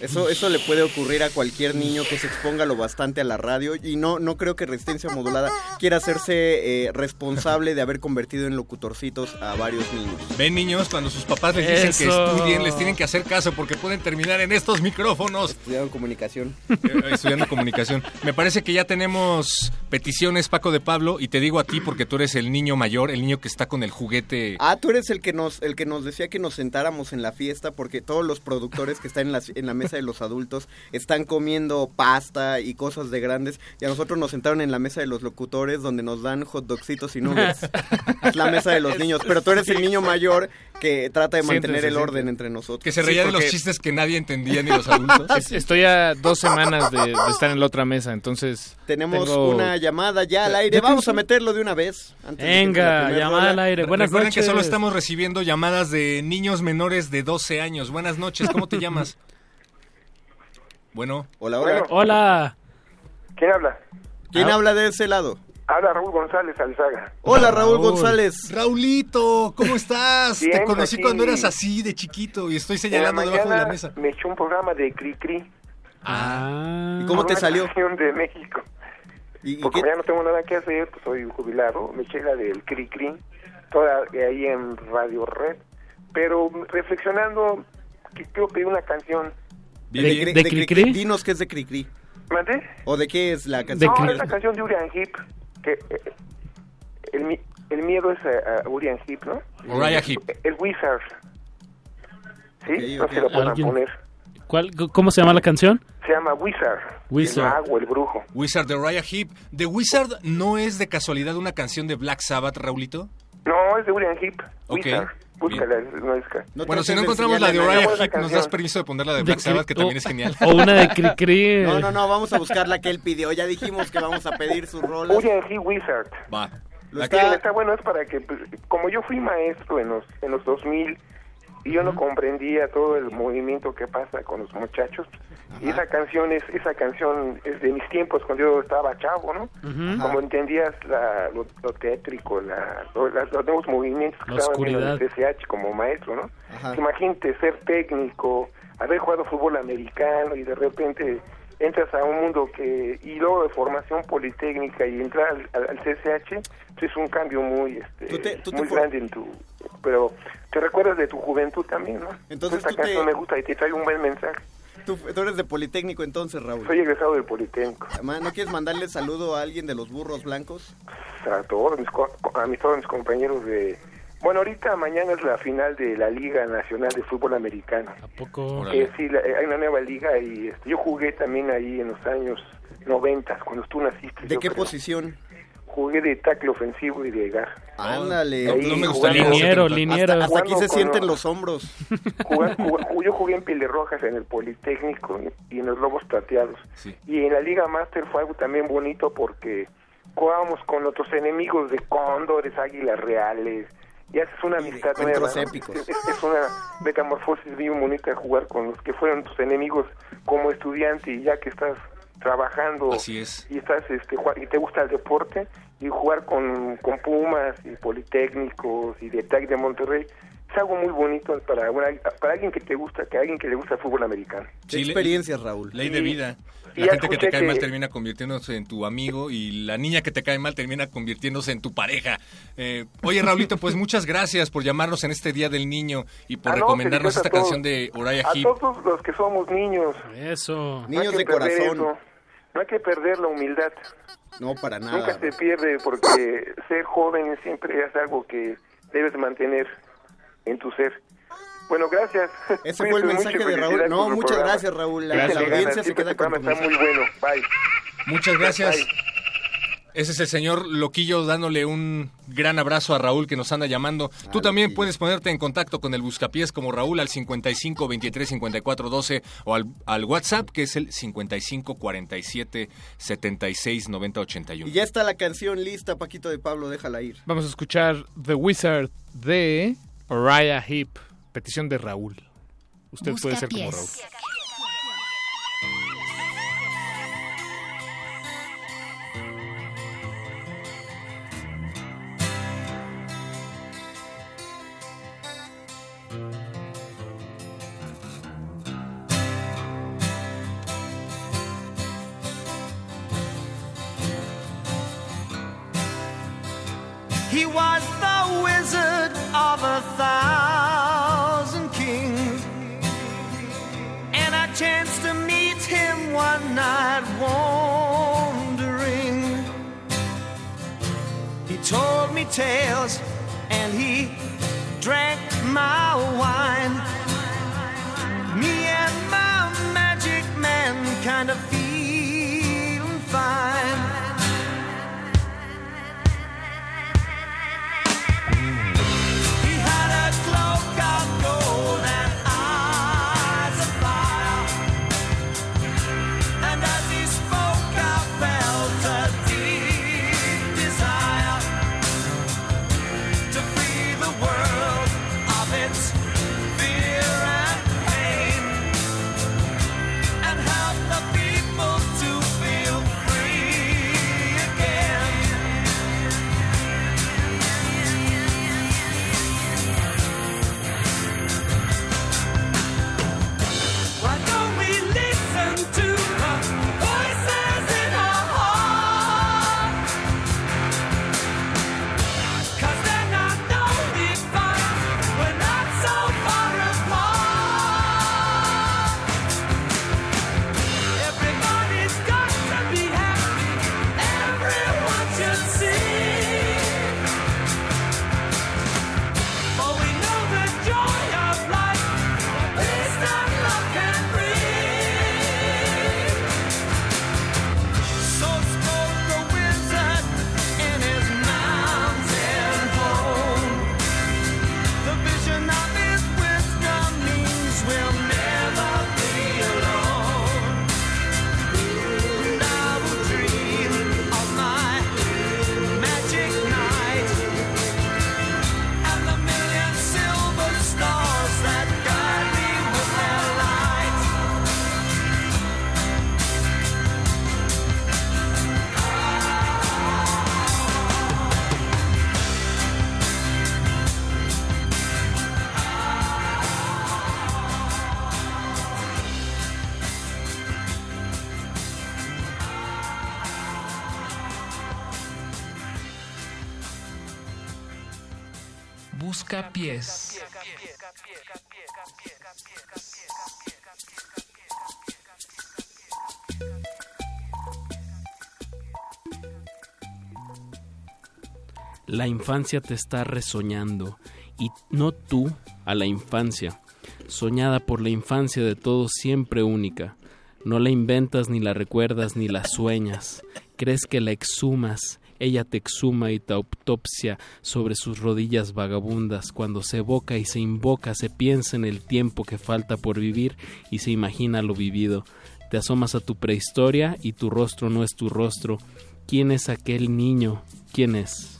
Eso, eso le puede ocurrir a cualquier niño que se exponga lo bastante a la radio y no, no creo que Resistencia Modulada quiera hacerse eh, responsable de haber convertido en locutorcitos a varios niños. Ven niños, cuando sus papás les dicen que estudien, les tienen que hacer caso porque pueden terminar en estos micrófonos. Estudiaron comunicación. Eh, estudiando comunicación. Me parece que ya tenemos peticiones, Paco de Pablo, y te digo a ti porque tú eres el niño mayor, el niño que está con el juguete. Ah, tú eres el que nos, el que nos decía que nos sentáramos en la fiesta porque todos los productores que están en la, en la mesa de los adultos están comiendo pasta y cosas de grandes y a nosotros nos sentaron en la mesa de los locutores donde nos dan hot dogcitos y nuggets. es la mesa de los niños, pero tú eres el niño mayor que trata de mantener Siéntense, el orden siéntense. entre nosotros. Que se Sí, reía de los chistes que nadie entendía ni los adultos. Es- Estoy a dos semanas de, de estar en la otra mesa, entonces... Tenemos tengo- una llamada ya al aire. Vamos a meterlo de una vez. antes de Venga, primera llamada rola. al aire. Buenas Recuerden noches. que solo estamos recibiendo llamadas de niños menores de 12 años. Buenas noches, ¿cómo te llamas? Bueno, Hola, hola. Bueno. Hola. ¿Quién habla? ¿Quién Ah. habla de ese lado? Habla Raúl González Alzaga. Hola, Raúl Raúl. González. Raulito, ¿cómo estás? Bien, te conocí aquí. cuando eras así de chiquito y estoy señalando debajo de la mesa. me eché un programa de Cri Cri. Ah. ¿Y cómo con te una salió? de México. ¿Y, y Porque qué- ya no tengo nada que hacer, pues soy jubilado, me eché la del Cri Cri, toda ahí en Radio Red. Pero reflexionando, que quiero pedir una canción. De, ¿De de Cri Cri- Cri? Dinos qué es de Cricri. ¿Mande? ¿O de qué es la canción? No, es la canción de Uriah Heep. Que, eh, el, el miedo es a, a Uriah Heep, ¿no? Uriah Heep. El Wizard. ¿Sí? no se lo pueden ¿Alguien? poner. ¿Cuál, ¿Cómo se llama la canción? Se llama Wizard. Wizard. El mago, el brujo. Wizard de Uriah Heep. ¿The Wizard no es de casualidad una canción de Black Sabbath, Raulito? No, es de Uriah Heep. Ok. Wizard. Búscala, no es ca- bueno, si no encontramos la de Uriah Heep, ¿nos das permiso de poner la de Black Cri- Sabbath, que también es genial? o una de Cricri. No, no, no, vamos a buscar la que él pidió. Ya dijimos que vamos a pedir sus rolas. Uriah Heep Wizard. Va. Lo Está... está- está bueno, es para que, pues, como yo fui maestro en los, en los 2000 y yo no comprendía todo el movimiento que pasa con los muchachos, y esa canción es esa canción es de mis tiempos cuando yo estaba chavo, ¿no? Como entendías la, lo, lo tétrico, la, lo- los nuevos movimientos que La estaban viendo en el. TCH como maestro, ¿no? Ajá. Imagínate ser técnico, haber jugado fútbol americano y de repente entras a un mundo que y luego de formación politécnica y entrar al, al- CCH pues es un cambio muy este, Tú te- tú muy grande en tu pero te recuerdas de tu juventud también no Entonces esta tú te- canción me gusta y te trae un buen mensaje Tú, tú eres de Politécnico entonces, Raúl. soy egresado del politécnico ¿No quieres mandarle saludo a alguien de los burros blancos? a todos mis a mis todos mis compañeros de bueno ahorita mañana es la final de la Liga Nacional de Fútbol Americano ¿A poco? Eh, sí, la- eh, hay una nueva liga y este, yo jugué también ahí en los años 90, cuando tú naciste. ¿De qué creo. posición? Jugué de tackle ofensivo y de gar. Ándale. Ahí no me jugando- gustaría Liniero, liniero. Hasta, hasta aquí se sienten los- los hombros. Jugando- jugando- yo jugué en Pieles Rojas en el Politécnico y en los Lobos Plateados. Sí. Y en la Liga Master fue algo también bonito porque jugábamos con otros enemigos de cóndores, águilas reales. Y haces una amistad nueva. épicos. Es, es una metamorfosis bien bonita jugar con los que fueron tus enemigos como estudiante y ya que estás trabajando Así es. y estás este y te gusta el deporte y jugar con, con Pumas y Politécnicos y de TAC de Monterrey es algo muy bonito para una- para alguien que te gusta, que alguien que le gusta el fútbol americano. ¿Qué Sí, experiencias, Raúl? Ley de vida. La gente que te cae mal termina convirtiéndose en tu amigo y la niña que te cae mal termina convirtiéndose en tu pareja. Eh, oye, Raulito, pues muchas gracias por llamarnos en este Día del Niño y por Ah, no, recomendarnos esta a canción de Uriah A Heep. todos los que somos niños. Eso. Niños de corazón. eso. No hay que perder la humildad. No, para Nunca nada. se pierde porque ser joven siempre es algo que debes mantener en tu ser. Bueno, gracias. Ese fue el mensaje de Raúl. No, muchas programa. gracias, Raúl. La, Échale la audiencia se siempre queda este con está muy bueno. Bye. Muchas gracias. Bye. Ese es el señor Loquillo dándole un gran abrazo a Raúl que nos anda llamando. Tú también Loquillo. puedes ponerte en contacto con el Buscapiés como Raúl al 55 23 54 12 o al, al WhatsApp que es el 55 47 76 90 81. Y ya está la canción lista, Paquito de Pablo, déjala ir. Vamos a escuchar The Wizard de Uriah Heep, petición de Raúl. Usted puede ser como Raúl. He was the wizard of a thousand Chanced to meet him one night wandering. He told me tales and he drank my wine. Me and my magic man kind of feeling fine. He had a cloak of gold La infancia te está resoñando y no tú a la infancia, soñada por la infancia de todos siempre única. No la inventas ni la recuerdas ni la sueñas, crees que la exhumas, ella te exhuma y te autopsia sobre sus rodillas vagabundas. Cuando se evoca y se invoca, se piensa en el tiempo que falta por vivir y se imagina lo vivido. Te asomas a tu prehistoria y tu rostro no es tu rostro. ¿Quién es aquel niño? ¿Quién es?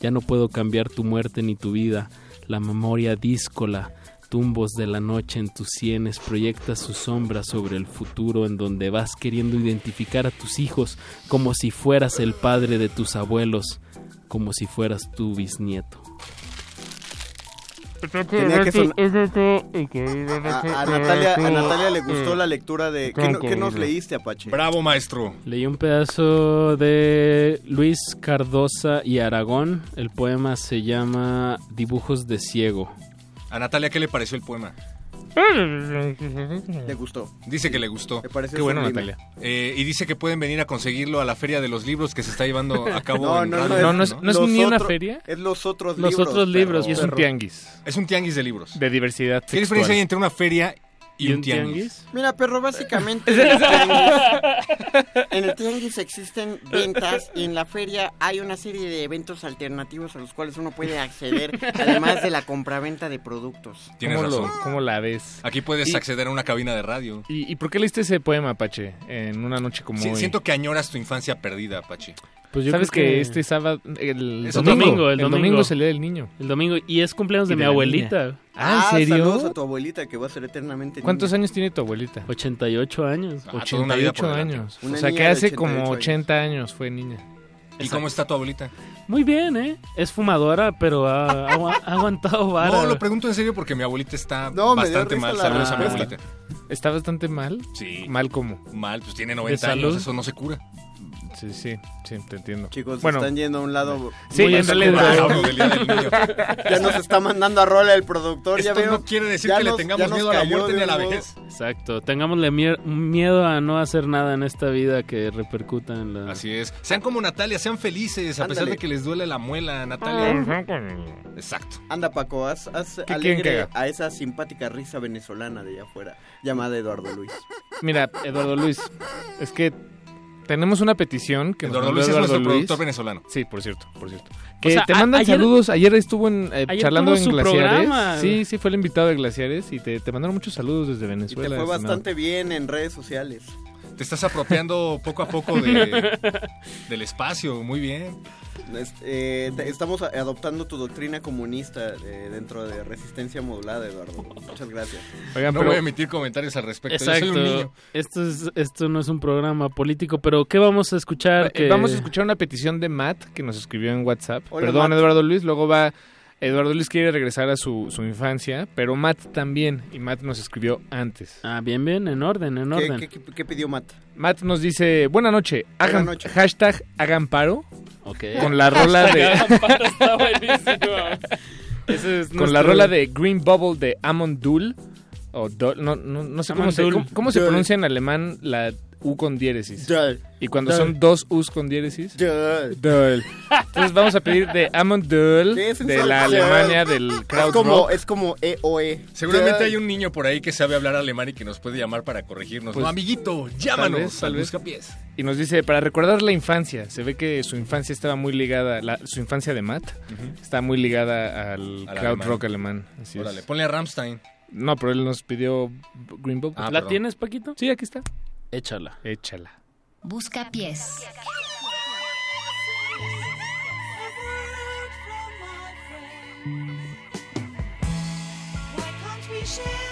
Ya no puedo cambiar tu muerte ni tu vida. La memoria díscola, tumbos de la noche en tus sienes, proyecta su sombra sobre el futuro en donde vas queriendo identificar a tus hijos como si fueras el padre de tus abuelos, como si fueras tu bisnieto. Tenía que son- a, a Natalia, a Natalia le gustó la lectura de... ¿Qué, no- qué nos leíste, Apache? Bravo, maestro. Leí un pedazo de Luis Cardosa y Aragón. El poema se llama Dibujos de Ciego. A Natalia, ¿qué le pareció el poema? Le gustó. Dice que le gustó. Me parece Qué bueno, sublime. Natalia. Eh, y dice que pueden venir a conseguirlo a la Feria de los Libros que se está llevando a cabo No, en no, Radio, no, no es- no es los ni una feria. Es los otros Los libros. otros libros, perro. y es un tianguis. Es un tianguis de libros. De diversidad ¿Qué diferencia hay entre una feria y, un tianguis? Mira, perro, básicamente en el, tianguis, en el tianguis existen ventas y en la feria hay una serie de eventos alternativos a los cuales uno puede acceder, además de la compraventa de productos. Tienes ¿Cómo lo- razón. ¿Cómo la ves? Aquí puedes Y- acceder a una cabina de radio. ¿Y, y por qué leíste ese poema, Apache, en una noche como Sí, hoy? siento que añoras tu infancia perdida, Pachi. Pues yo ¿Sabes creo que... que- este sábado, el Es domingo, domingo, el el domingo domingo. es el día del niño? El domingo, y es cumpleaños de Y mi de la abuelita. niña. Ah, ¿en serio? Saludos a tu abuelita que va a ser eternamente ¿Cuántos niña. años tiene tu abuelita? 88 años. Ah, toda una vida 88 por delante. años. Una o sea, que hace 88 como años. 80 años fue niña. ¿Y cómo está tu abuelita? Muy bien, ¿eh? Es fumadora, pero ha, ha agu- ha aguantado vara. No, lo pregunto en serio porque mi abuelita está No, bastante mal. Saludos a mi abuelita. ¿Está bastante mal? Sí. ¿Mal cómo? Mal, pues tiene ¿De 90 años, eso no se cura. Sí, sí, sí, te entiendo. Chicos, bueno, están yendo a un lado... Sí, muy en realidad- oscuro. del Día del Niño. ya nos está mandando a rola el productor. ya Esto veo, no quiere decir ya que le tengamos ya miedo a la muerte ni a la vejez. Exacto. Tengámosle miedo a no hacer nada en esta vida que repercuta en la... Así es. Sean como Natalia, sean felices, a pesar de que les duele la muela, Natalia. Exacto. Anda, Paco, haz, haz ¿Qué quieren que alegre a esa simpática risa venezolana de allá afuera, llamada Eduardo Luis. Mira, Eduardo Luis, es que tenemos una petición que nos Eduardo Luis es nuestro Luis. productor venezolano. Sí, por cierto, por cierto. Que sea, te mandan ayer- saludos. Ayer estuvo en, eh, Ayer charlando en Glaciares. programa. Sí, sí, fue el invitado de Glaciares y te, te mandaron muchos saludos desde Y te Venezuela. fue bastante bien en redes sociales. Te estás apropiando poco a poco de, del espacio, muy bien. Eh, estamos adoptando tu doctrina comunista eh, dentro de resistencia modulada, Eduardo. Muchas gracias. Oigan, no pero- voy a emitir comentarios al respecto. Yo soy Exacto. un niño. Esto, es, esto no es un programa político, pero ¿qué vamos a escuchar? Eh, que- Vamos a escuchar una petición de Matt que nos escribió en WhatsApp. Hola, Perdón, Matt. Eduardo Luis. Luego va. Eduardo Luis quiere regresar a su, su infancia, pero Matt también. Y Matt nos escribió antes. Ah, bien, bien, en orden, en ¿Qué, orden. qué- qué- qué pidió Matt? Matt nos dice: Buena noche. Hagan, noche. Hashtag hagan paro. Ok. Con la rola de. Está buenísimo. Ese es con la rola de Green Bubble de Amon Dul. O no, no, no sé cómo se, cómo, cómo se pronuncia en alemán la U con diéresis. Y cuando son dos U's con diéresis. Dul. Dul. Entonces vamos a pedir de Amon Dul, Sí, es un de la. Alemania, del Es crowd como, rock. es como EOE. Seguramente hay un niño por ahí que sabe hablar alemán y que nos puede llamar para corregirnos. Pues, no, amiguito, Tal llámanos vez, tal al vez. Y nos dice, para recordar la infancia, se ve que su infancia estaba muy ligada, la- su infancia de Matt, está muy ligada al Al crowd alemán. rock alemán. Así Órale, es. ponle a Rammstein. No, pero él nos pidió Green Bubble. Ah, ¿La perdón. tienes, Paquito? Sí, aquí está. Échala. Échala. Busca pies. Why can't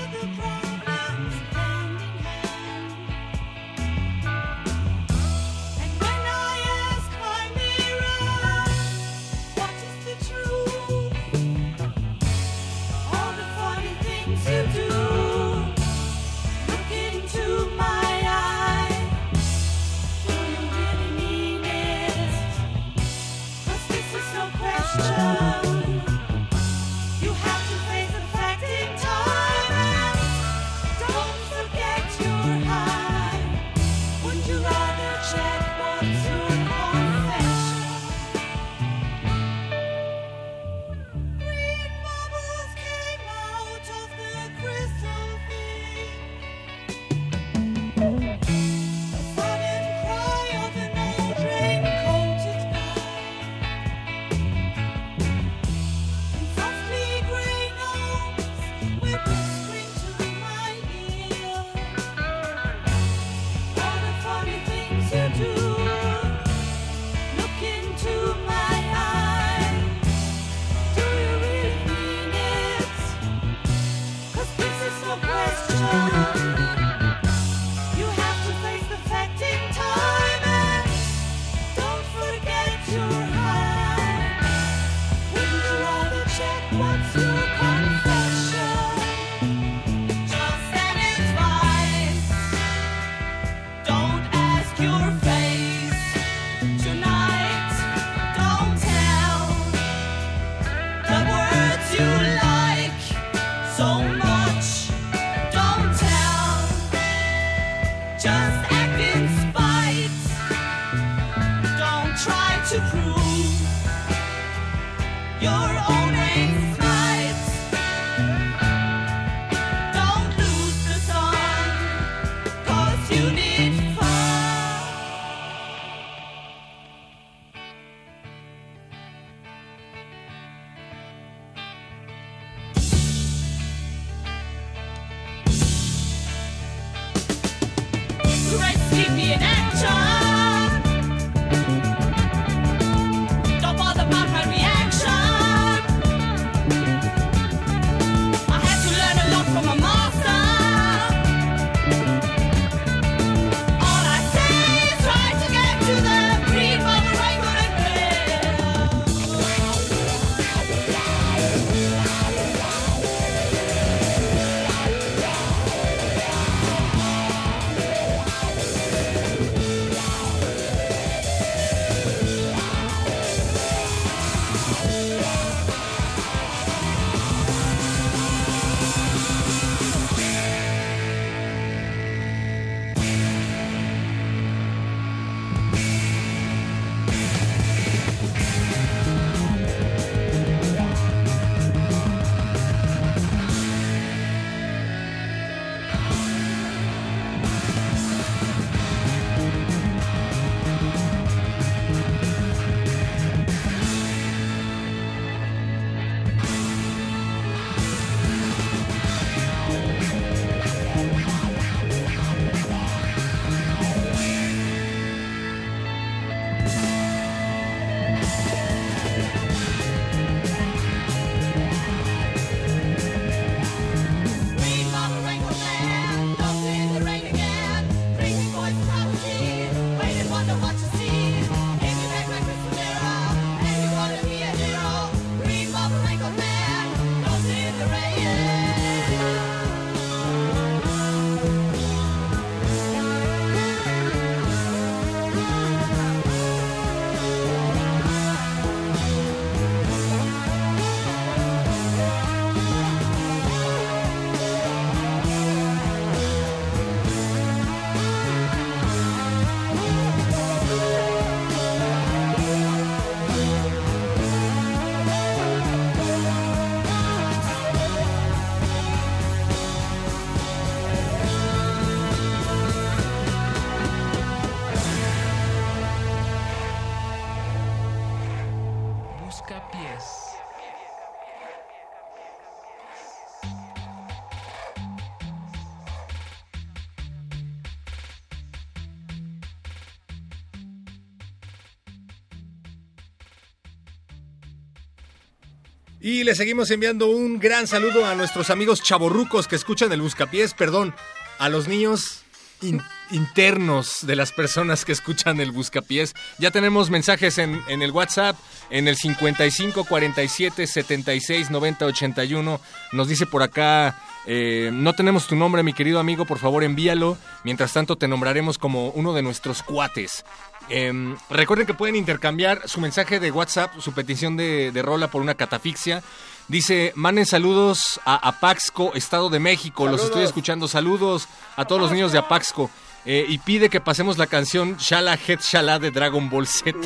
Y le seguimos enviando un gran saludo a nuestros amigos chavorrucos que escuchan el Buscapiés, perdón, a los niños in- internos de las personas que escuchan el Buscapiés. Ya tenemos mensajes en, en el WhatsApp, en el 55 47 76 90 81. Nos dice por acá, eh, no tenemos tu nombre, mi querido amigo, por favor envíalo. Mientras tanto, te nombraremos como uno de nuestros cuates. Em, recuerden que pueden intercambiar su mensaje de WhatsApp, su petición de, de rola por una catafixia. Dice, manden saludos a Apaxco, Estado de México. Los estoy escuchando. Saludos a todos los niños de Apaxco. Eh, y pide que pasemos la canción Shala Het Shala de Dragon Ball Z.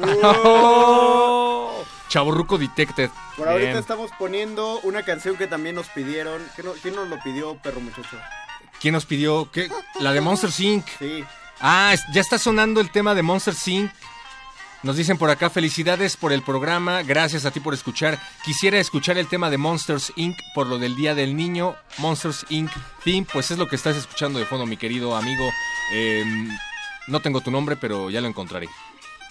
Chaborruco Detected. Por ahorita Bien. estamos poniendo una canción que también nos pidieron. ¿Quién, no- quién nos lo pidió, perro muchacho? ¿Quién nos pidió? ¿Qué? La de Monster Inc. Sí. Ah, ya está sonando el tema de Monster Inc. Nos dicen por acá, felicidades por el programa, gracias a ti por escuchar. Quisiera escuchar el tema de Monsters Inc. por lo del Día del Niño, Monsters Inc. Theme, pues es lo que estás escuchando de fondo, mi querido amigo. Em, no tengo tu nombre, pero ya lo encontraré.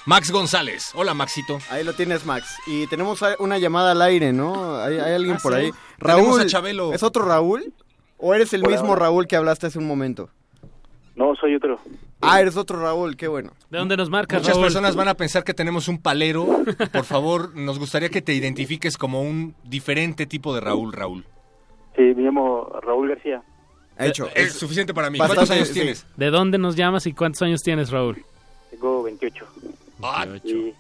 Max González. Hola, Maxito. Ahí lo tienes, Max. Y tenemos una llamada al aire, ¿no? Hay, hay alguien Ah, por sí. ahí. Raúl. a Chabelo. ¿Es otro Raúl? ¿O eres el Hola, mismo. Raúl que hablaste hace un momento? No, soy otro. Ah, eres otro Raúl, qué bueno. ¿De dónde nos marcas, Muchas Raúl? personas van a pensar que tenemos un palero. Por favor, nos gustaría que te identifiques como un diferente tipo de Raúl, Raúl. Sí, me llamo Raúl García. Hecho. Es suficiente para mí. Bastante, ¿Cuántos años sí. tienes? ¿De dónde nos llamas y cuántos años tienes, Raúl? Tengo 28. Ah, Y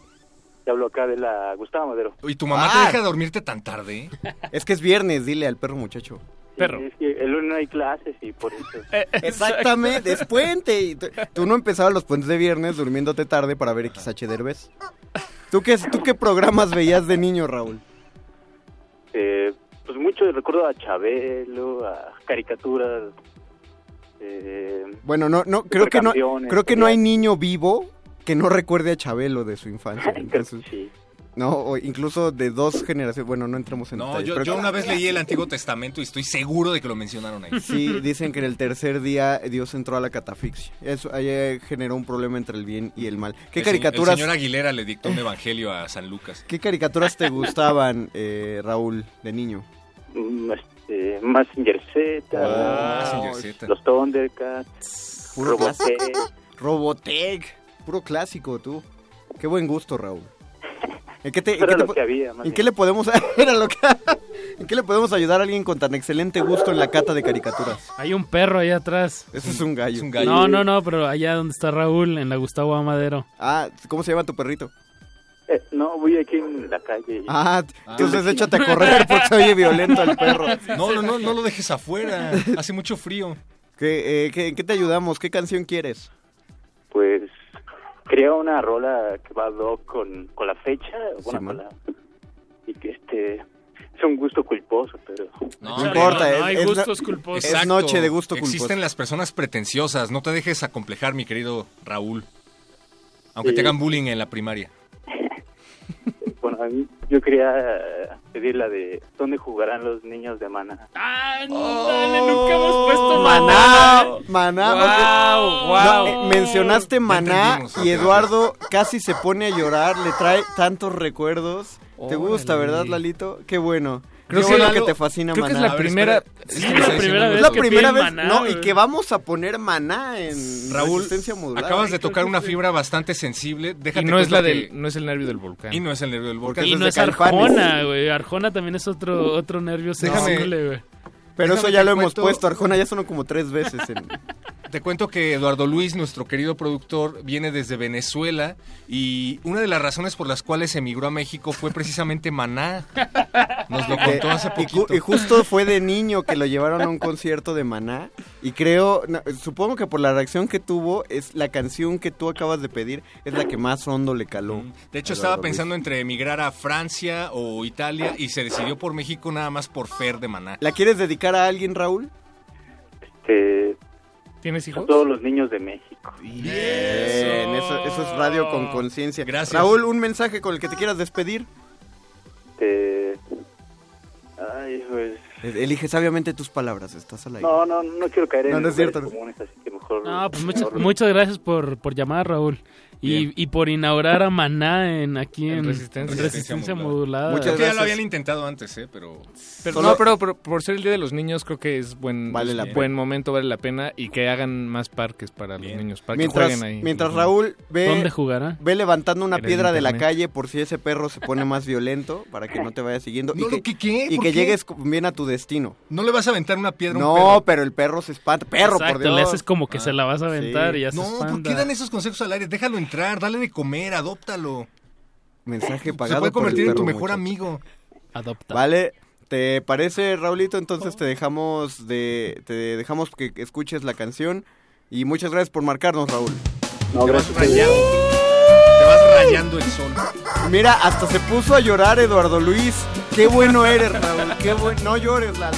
te hablo acá de la Gustavo Madero. ¿Y tu mamá Ah. te deja dormirte tan tarde? Es que es viernes, dile al perro muchacho. Perro. Es que el lunes no hay clases y por eso. Exactamente, es puente. Y tú, no empezabas los puentes de viernes durmiéndote tarde para ver XH Derbez. ¿Tú qué, ¿Tú qué programas veías de niño, Raúl? mucho recuerdo a Chabelo, a caricaturas. eh, Bueno, no, no, creo que no, creo que no hay niño vivo que no recuerde a Chabelo de su infancia. Entonces, No, o incluso de dos generaciones. Bueno, no entramos en No, detalles, yo, pero- yo una vez leí el Antiguo Testamento y estoy seguro de que lo mencionaron ahí. Sí, dicen que en el tercer día Dios entró a la catafixia. Eso ahí eh, generó un problema entre el bien y el mal. ¿Qué El caricaturas, El señor Aguilera le dictó un evangelio a San Lucas. ¿qué caricaturas te gustaban, eh, Raúl, de niño? mm, este, Z, Oh, Mazinger Z. los Thundercats, Robotech. Robotech. Puro clásico, tú. Qué buen gusto, Raúl. ¿En qué, te- en Era qué te lo po- que había, más ¿En bien. qué le podemos era lo que- ¿En qué le podemos ayudar a alguien con tan excelente gusto en la cata de caricaturas? Hay un perro allá atrás. Ese es un gallo. No, no, no, pero allá donde está Raúl, en la Gustavo Amadero. Ah, ¿cómo se llama tu perrito? Eh, no, voy aquí en la calle. Ah, entonces échate a correr porque se oye violento el perro. No, no, no, no lo dejes afuera. Hace mucho frío. ¿Qué, eh, qué- ¿En qué te ayudamos? ¿Qué canción quieres? Pues quería una rola que va ad hoc con, con la fecha, bueno, Sí, con la- y que este es un gusto culposo, pero No importa, es- es no- Exacto. Es noche de gusto culposo. Existen las personas pretenciosas. No te dejes acomplejar, mi querido Raúl. Aunque Sí. te hagan bullying en la primaria. bueno, a mí- yo quería pedir la de ¿Dónde jugarán los niños de Mana? Dale, nunca hemos puesto Maná, Maná. Maná. Guau. No, eh, mencionaste Maná y Eduardo casi se pone a llorar, le trae tantos recuerdos. ¿Te gusta, Órale. verdad, Lalito? Qué bueno. Creo que bueno que te fascina creo que Maná. es la primera- que la primera vez Es la que primera vez, Maná, no, y que vamos a poner Maná en Raúl, resistencia modular. acabas de tocar una fibra bastante sensible. Déjate Y no es, la que- del, no es el nervio del volcán. Y no es el nervio del volcán. Y no es. Arjona, güey. Arjona también es otro, otro nervio sensible, güey. Pero eso ya lo hemos cuento- puesto, Arjona ya sonó como tres veces. En... Te cuento que Eduardo Luis, nuestro querido productor, viene desde Venezuela y una de las razones por las cuales emigró a México fue precisamente Maná. Nos lo contó hace Eh, Y, ju- poquito. y justo fue de niño que lo llevaron a un concierto de Maná. Y creo, no, supongo que por la reacción que tuvo, es la canción que tú acabas de pedir, es la que más hondo le caló. De hecho, estaba Luis. pensando entre emigrar a Francia o Italia y se decidió por México nada más por Fer de Maná. ¿La quieres dedicar a alguien, Raúl? Este, ¿Tienes a hijos? todos los niños de México. Bien, eso, eso es radio con conciencia. Gracias. Raúl, un mensaje con el que te quieras despedir. Este, ay, pues, Elige sabiamente tus palabras, estás al aire. no, no, no quiero caer No, en no es cierto. comunes, así que mejor. No, pues muchas, mejor- muchas gracias por, por llamar, Raúl. Y, y por inaugurar a Maná en aquí en, En Resistencia. en Resistencia modulada. Muchas Creo que ya lo habían intentado antes, ¿eh? Pero... Pero, Solo- no, pero, pero por ser el Día de los Niños creo que es buen, Vale la buen momento, vale la pena y que hagan más parques para los niños, para que Mientras, jueguen ahí. mientras. Raúl ve, ¿Dónde jugará? ve levantando una piedra de la calle por si ese perro se pone más violento, para que no te vaya siguiendo. No, y que, lo que- ¿qué? y ¿Por que qué? llegues bien a tu destino. No le vas a aventar una piedra a un No, perro. pero el perro se espanta. Perro, Exacto, por Dios. le haces como que se la vas a aventar sí. y ya se No, ¿por espanta. qué dan esos consejos al aire? Déjalo entrar, dale de comer, adóptalo. Mensaje Se pagado puede por el convertir en tu mejor muchacho. amigo. Adopta. Vale, ¿te parece, Raulito? Entonces te dejamos de te dejamos que escuches la canción y muchas gracias por marcarnos, Raúl. No, Te vas rayando. Te vas rayando el sol. Mira, hasta se puso a llorar Eduardo Luis. Qué bueno eres, Raúl. Qué bueno. No llores, Lalo.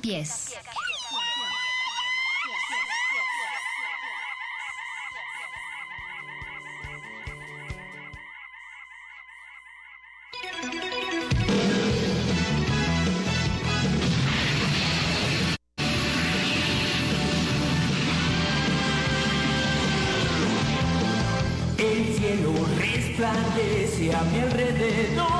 Pies. El cielo resplandece a mi alrededor.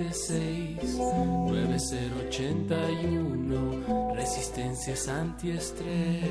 9081 Resistencias antiestrés.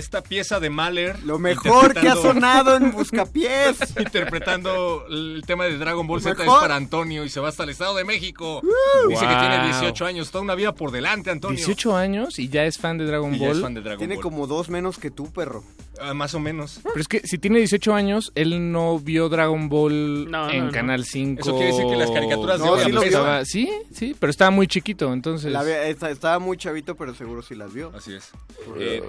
Esta pieza de Mahler. Lo mejor que ha sonado en Buscapiés. interpretando el tema de Dragon Ball Z es mejor. para Antonio y se va hasta el Estado de México. Dice que tiene 18 años, toda una vida por delante, Antonio. 18 años y ya es fan de Dragon Y ya Ball. es fan de Dragon Tiene Ball. como dos menos que tú, perro. Ah, más o menos. Pero es que si tiene 18 años, él no vio Dragon Ball No, en no. Canal 5. Eso quiere decir que las caricaturas de No, hoy sí lo vio. Estaba- sí, sí, pero estaba muy chiquito, entonces... La ve- estaba muy chavito, pero seguro sí las vio. Así es. Eh,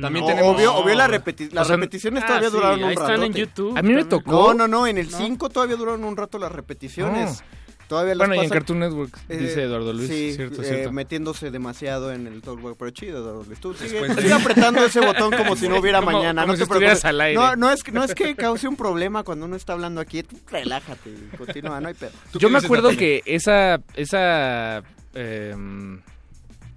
también tenemos- Obvio, obvio la repeti- las O sea, repeticiones ah, todavía sí, duraron un ahí rato. están en YouTube A mí me tocó... No, no, no, en el ¿No? 5 todavía duraron un rato las repeticiones. Todavía Bueno, y en Cartoon Network, Eh, dice Eduardo Luis. Sí, cierto, eh, cierto. metiéndose demasiado en el Talk Back, pero chido, Eduardo Luis. Tú sigue, apretando ese botón como si no hubiera Como- mañana. como no si te estuvieras preocupes. al aire. No, no es, que- no es que cause un problema cuando uno está hablando aquí. Tú relájate y continúa, no hay pedo. ¿Tú Yo me acuerdo que esa... esa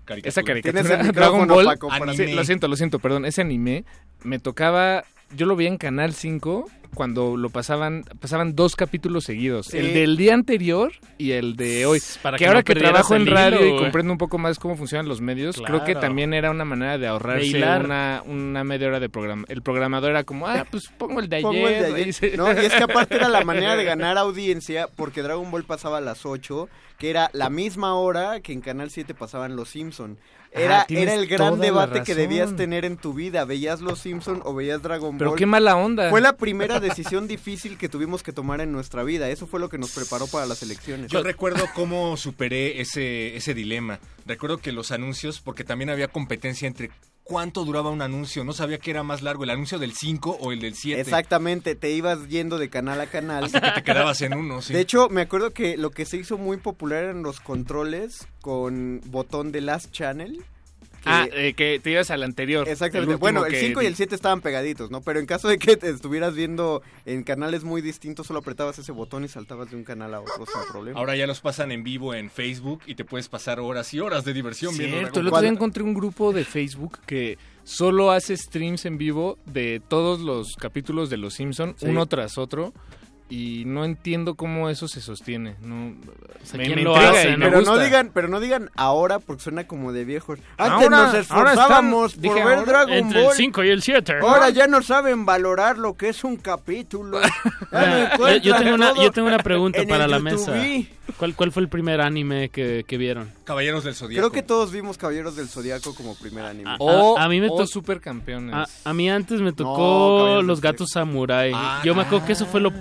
Caricatura. esa caricatura Dragon Ball, Paco, para- sí, lo siento, lo siento, perdón, ese anime me tocaba, yo lo vi en Canal 5 cuando lo pasaban, pasaban dos capítulos seguidos, Sí. el del día anterior y el de hoy. Para que que ahora no que trabajo en radio hilo, y comprendo un poco más cómo funcionan los medios, creo que también era una manera de ahorrarse De una, una media hora de programa. El programador era como, ah, pues pongo el de ayer. Pongo el de ayer. y No, y es que aparte era la manera de ganar audiencia porque Dragon Ball pasaba a las 8, que era la misma hora que en Canal 7 pasaban Los Simpson. Era, Ah, era el gran debate que debías tener en tu vida. ¿Veías Los Simpson o veías Dragon Pero Ball? qué mala onda. Fue la primera decisión difícil que tuvimos que tomar en nuestra vida. Eso fue lo que nos preparó para las elecciones. Yo recuerdo cómo superé ese, ese dilema. Recuerdo que los anuncios, porque también había competencia entre cuánto duraba un anuncio. No sabía que era más largo, el anuncio del 5 o el del 7. Exactamente, te ibas yendo de canal a canal. Hasta que te quedabas en uno, sí. De hecho, me acuerdo que lo que se hizo muy popular eran los controles con botón de Last Channel. Que- Ah, eh, que te ibas al anterior. Exactamente. bueno, el que 5 y el 7 estaban pegaditos, ¿no? Pero en caso de que te estuvieras viendo en canales muy distintos, solo apretabas ese botón y saltabas de un canal a otro sin problema. Ahora ya los pasan en vivo en Facebook y te puedes pasar horas y horas de diversión viendo Cierto, el otro día encontré un grupo de Facebook que solo hace streams en vivo de todos los capítulos de Los Simpson Sí. uno tras otro y no entiendo cómo eso se sostiene. No, sea, me, ¿quién me lo intriga hace, y no? me pero no digan, pero no digan ahora porque suena como de viejos. Antes Ahora- nos ahora esforzábamos están- por dije ver ahora, Dragon Entre Ball. el 5 y el 7. Ahora ya no saben valorar lo que es un capítulo. Ya no Ah, yo- tengo una- yo tengo una pregunta para la mesa. ¿Cuál, ¿Cuál fue el primer anime que, que vieron? Caballeros del Zodíaco. Creo que todos vimos Caballeros del Zodiaco como primer anime. O, a mí me o to- supercampeones. A, a mí antes me tocó Los Gatos Samurai. Ah, Yo me acuerdo que eso fue lo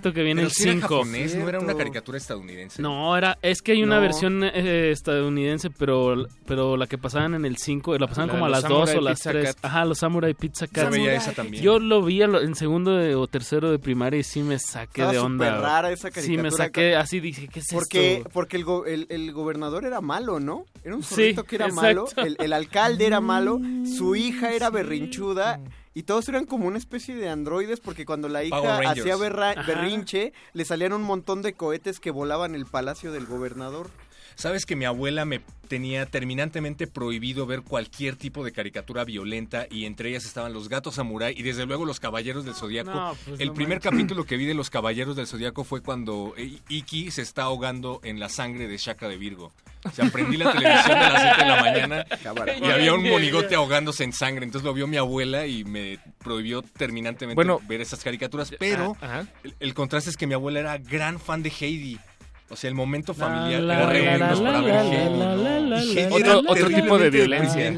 que vi en Pero el sí era 5. japonés, no era una caricatura estadounidense. No, era, es que hay una No. versión eh, estadounidense, pero, pero la que pasaban en el 5, la pasaban La como a las los 2 o las Pizza 3. Cat. Ajá, los Samurai Pizza Cat. Yo veía esa también. Yo lo vi en segundo de- o tercero de primaria y sí me saqué Estaba de onda. rara esa Sí, me caricatura. saqué así, dije, ¿qué es Porque, esto? porque el, go- el, el gobernador era malo, ¿no? Era un Sí, zorrito que era exacto. malo, el, el alcalde era malo, su hija era berrinchuda y todos eran como una especie de androides porque cuando la hija hacía berra- Ajá. berrinche le salían un montón de cohetes que volaban el palacio del gobernador. Sabes que mi abuela me tenía terminantemente prohibido ver cualquier tipo de caricatura violenta y entre ellas estaban los gatos samurai y desde luego los caballeros del zodiaco. No, pues el no primer manches. capítulo que vi de los caballeros del zodiaco fue cuando eh, Iki se está ahogando en la sangre de Shaka de Virgo. O sea, prendí la televisión a las 7 de la mañana y había un monigote ahogándose en sangre. Entonces lo vio mi abuela y me prohibió terminantemente Bueno. ver esas caricaturas. Pero el contraste es que mi abuela era gran fan de Heidi. O sea, el momento familiar Otro, otro tipo de violencia.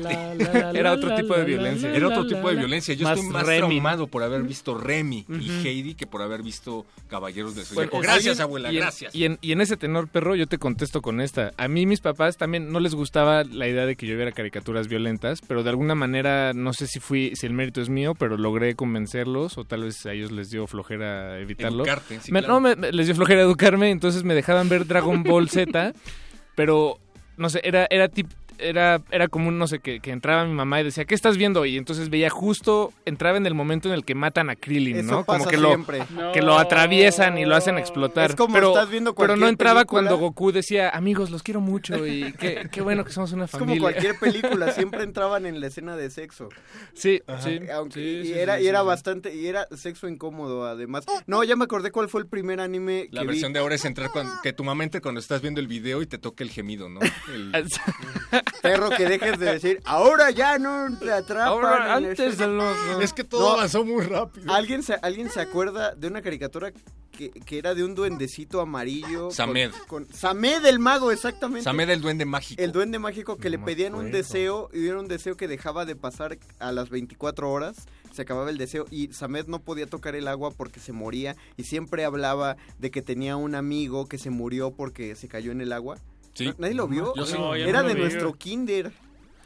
Era otro tipo de violencia. Era otro tipo de violencia. Yo Más estoy más Remy. traumado por haber visto Remy y. Heidi que por haber visto Caballeros del Bueno, Zodiaco. Gracias, oye, abuela, y en- gracias. Y en, y en ese tenor, perro, yo te contesto con esta. A mí, mis papás también no les gustaba la idea de que yo viera caricaturas violentas, pero de alguna manera, no sé si fui, si el mérito es mío, pero logré convencerlos, o tal vez a ellos les dio flojera evitarlo. Educarte, sí, Me- claro. No, me- me- les dio flojera educarme, entonces me dejaban ver Dragon Ball Z, pero, no sé, era, era tip- Era, era común, no sé, que, que entraba mi mamá y decía, ¿qué estás viendo? Y entonces veía justo, entraba en el momento en el que matan a Krillin, Eso ¿no? pasa Como que lo, que lo atraviesan y lo hacen explotar. Es como pero, estás viendo pero no entraba película. cuando Goku decía, amigos, los quiero mucho y qué, qué bueno que somos una Es como familia. cualquier película, siempre entraban en la escena de sexo. Sí, Ajá. sí. Aunque, Sí, y sí, era, sí, y era sí, sí. bastante, y era sexo incómodo además. No, ya me acordé cuál fue el primer anime La que versión vi. de ahora es entrar cuando, que tu mamá entre cuando estás viendo el video y te toque el gemido, ¿no? El- Perro que dejes de decir, ahora ya no te atrapan. Ahora, antes ese-". de los- Es que todo avanzó muy rápido. ¿Alguien se, ¿Alguien se acuerda de una caricatura que, que era de un duendecito amarillo? Samed. Con, Samed el mago, exactamente. Samed el duende mágico. El duende mágico que le pedían un deseo y era un deseo que dejaba de pasar a las 24 horas. Se acababa el deseo y Samed no podía tocar el agua porque se moría y siempre hablaba de que tenía un amigo que se murió porque se cayó en el agua. Sí. ¿No- ¿Nadie lo vio? Yo sí. No, yo era no lo de vi. nuestro kinder.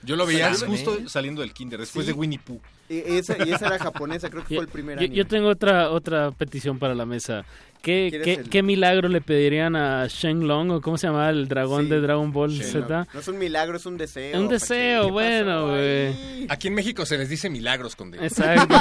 Yo lo veía justo saliendo del kinder, después Sí. de Winnie Pooh. Y esa, y esa era japonesa, creo que fue el primer Yo, anime. yo tengo otra otra petición para la mesa. ¿Qué, ¿Quieres qué, el- qué milagro le pedirían a Shenlong o cómo se llamaba el dragón Sí, de Dragon Ball Shenlong. Z? No es un milagro, es un deseo. Un deseo, ¿qué bueno, güey. Aquí en México se les dice milagros, Conde. Exacto.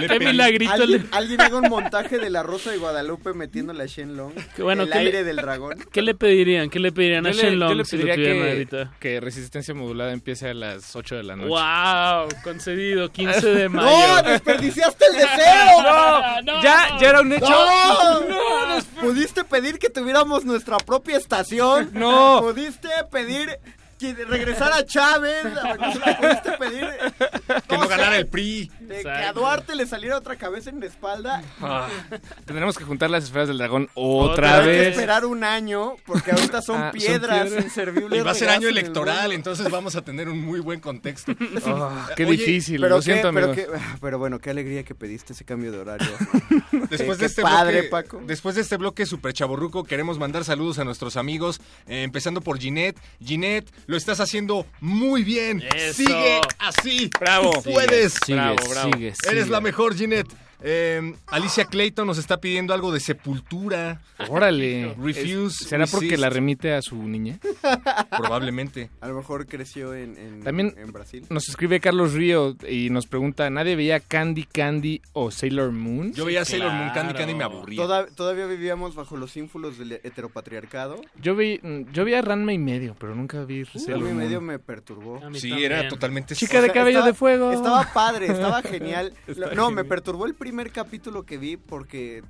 Le ¿Qué milagrito le... ¿Alguien, alguien haga un montaje de la Rosa de Guadalupe metiéndole a Shenlong. Bueno, el ¿qué le- aire del dragón. ¿Qué le pedirían? ¿Qué le pedirían a Yo le, yo Shenlong le si lo pediría que, ahorita? que Resistencia Modulada empiece a las 8 de la noche. ¡Wow! Concedido, 15 de mayo. ¡No! ¡Desperdiciaste el deseo! No, no. Ya, ya era un hecho. ¡No! Pudiste pedir que tuviéramos nuestra propia estación. No. Pudiste pedir que regresara Chávez. Pudiste pedir Que no ganara el PRI. de que a Duarte le saliera otra cabeza en la espalda. Ah, tendremos que juntar las esferas del dragón Otra otra, Hay que vez. esperar un año porque ahorita son Ah, son piedras piedras. inservibles. Y va a ser año electoral, entonces vamos a tener un muy buen contexto. Ah, qué Oye, difícil, Pero, lo qué- siento, pero, amigos. qué- pero bueno, qué alegría que pediste ese cambio de horario. Después Qué de este padre, bloque, Paco. después de este bloque super chaborruco, queremos mandar saludos a nuestros amigos, eh, empezando por Ginette. Ginette, lo estás haciendo muy bien. Eso. Sigue así. Bravo. Tú puedes. Sigue, Bravo, bravo. sigue, Eres sigue. la mejor, Ginette. Eh, Alicia Clayton nos está pidiendo algo de sepultura. Órale. Refuse, ¿Será porque la remite a su niña? Probablemente. A lo mejor creció en, en, También- en Brasil. Nos escribe Carlos Río y nos pregunta, ¿nadie veía Candy Candy o Sailor Moon? Yo veía Sailor Moon Candy. Candy y me aburría. Toda- todavía vivíamos bajo los ínfulos del heteropatriarcado. Yo vi, mm, yo vi a Ranma y medio, pero nunca vi Sailor Algo y medio me perturbó. Sí, también. era totalmente... Chica de sea, cabello estaba- de fuego. Estaba padre, estaba genial. Estaba no, me perturbó el primer capítulo que vi porque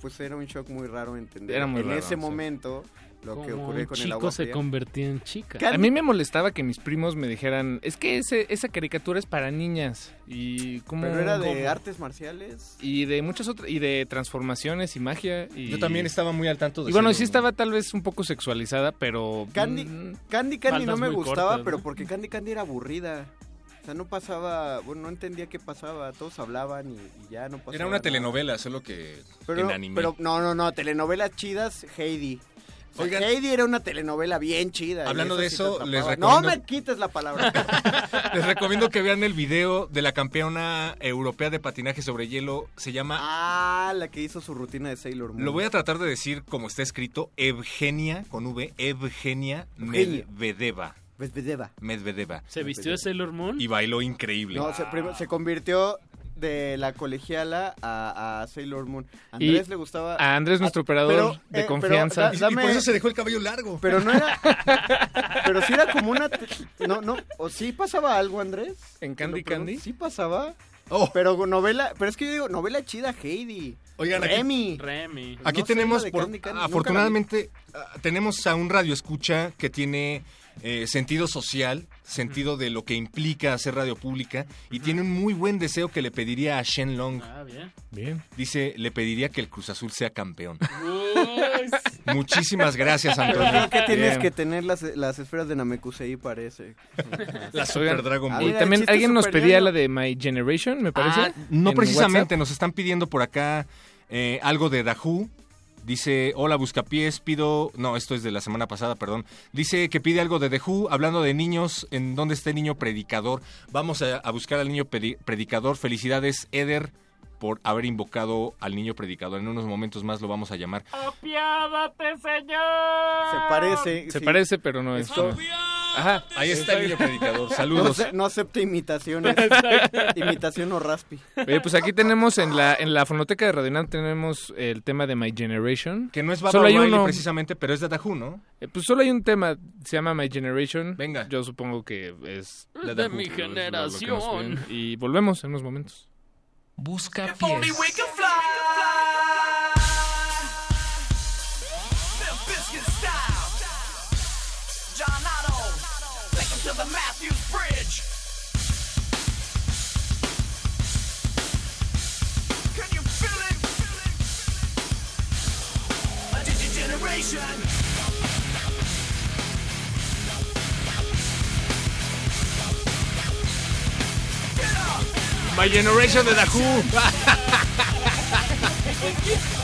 pues era un shock muy raro entender. Era muy en raro, ese sí. momento lo que Como ocurrió un con el chico agua se fría. convertía en chica. A mí me molestaba que mis primos me dijeran, es que ese, esa caricatura es para niñas. Y como Pero era de artes marciales. Y de muchas otras, y de transformaciones y magia. Y... Yo también estaba muy al tanto de Y bueno, sí estaba tal vez un poco sexualizada, pero... Candy, mm, Candy Candy no me gustaba, cortas, pero ¿no? porque Candy Candy era aburrida. O sea, no pasaba, bueno, no entendía qué pasaba, todos hablaban y, y ya no pasaba. Era una nada. telenovela, solo que Pero, en anime. pero no, no, no, telenovelas chidas, Heidi. O sea, Oigan. Heidi era una telenovela bien chida. Hablando de eso, les recomiendo- No me quites la palabra. Les recomiendo que vean el video de la campeona europea de patinaje sobre hielo. Se llama, ah, la que hizo su rutina de Sailor Moon. lo voy a tratar de decir como está escrito, Evgenia, con V, Evgenia. Medvedeva. Medvedeva. Medvedeva. ¿Se vistió de Sailor Moon? Y bailó increíble. No, se, se convirtió de la colegiala a, a Sailor Moon. A Andrés Y le gustaba... a Andrés, nuestro operador pero, de eh, pero confianza. da- dame- dejó el cabello largo. Pero no era... pero sí era como una... No, no, o sí pasaba algo, Andrés. ¿En Candy. Candy? Sí pasaba. Oh. Pero novela... Pero es que yo digo, novela chida, Heidi. Oigan, aquí- Remy. Remy. Aquí No sé, tenemos, por- Candy Candy, afortunadamente, ah, tenemos a un radio escucha que tiene eh, sentido social, sentido de lo que implica hacer radio pública y tiene un muy buen deseo que le pediría a Shen Long. Ah, bien. Bien. Dice, le pediría que el Cruz Azul sea campeón. Muchísimas gracias, Antonio. que tienes Bien. que tener las, las esferas de Namekusei, parece. La Oigan, Super Dragon Ball. y también alguien nos pedía la de My Generation, me parece. Ah, no en precisamente, WhatsApp. nos están pidiendo por acá eh, algo de Dahu. Dice, hola Buscapiés, pido... No, esto es de la semana pasada, perdón. Dice que pide algo de The Who, hablando de niños, ¿en dónde está el niño predicador? Vamos a, a buscar al niño predicador. Felicidades, Eder, por haber invocado al niño predicador. En unos momentos más lo vamos a llamar. ¡Apiádate, señor! Se parece. Se sí. parece, pero no es. Esto- Ajá, Ahí está el niño predicador. No, Saludos. ace- no acepta imitaciones. Imitación o raspi. Oye, pues aquí tenemos en la en la fonoteca de Radio UNAM tenemos el tema de My Generation. Que no es Baba Solo hay uno. precisamente, pero es de Who, ¿no? Eh, pues solo hay un tema, se llama My Generation. Venga. Yo supongo que es De The mi generación. Y volvemos en unos momentos. Busca Only to the Matthews Bridge. Can you feel it? A digigeneration. Get up. My Generation de The Who.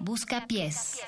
Busca pies.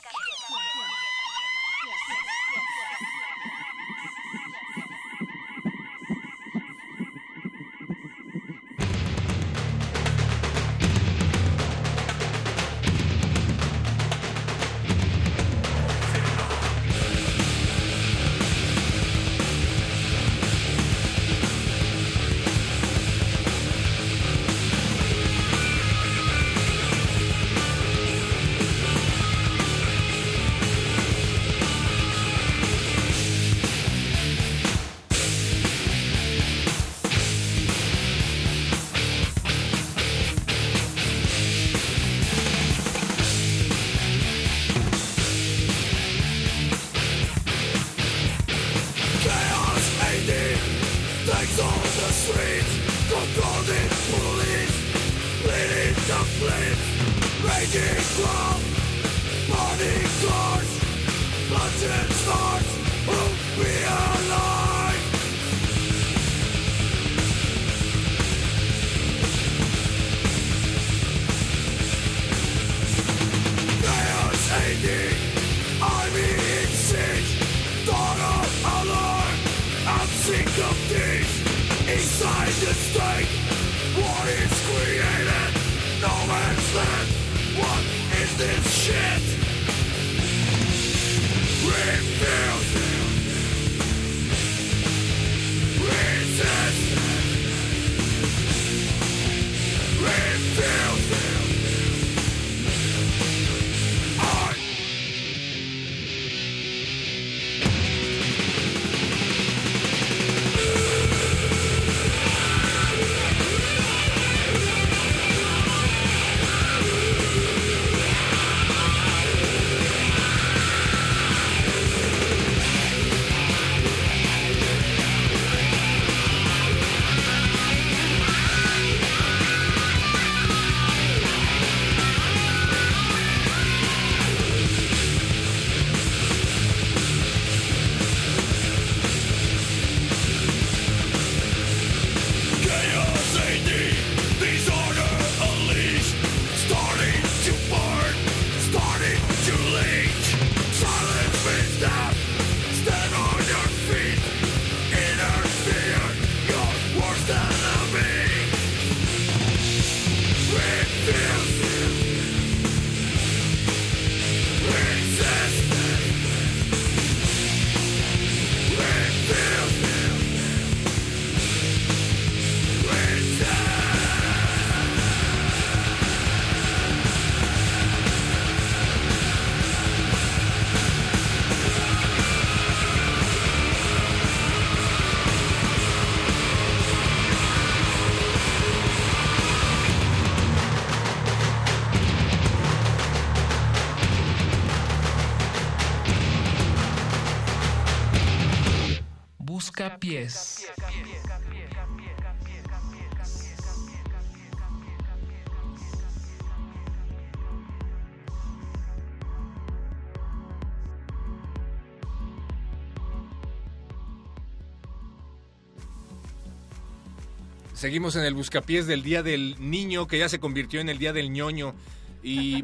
Seguimos en el buscapiés del Día del Niño, que ya se convirtió en el Día del ñoño. Y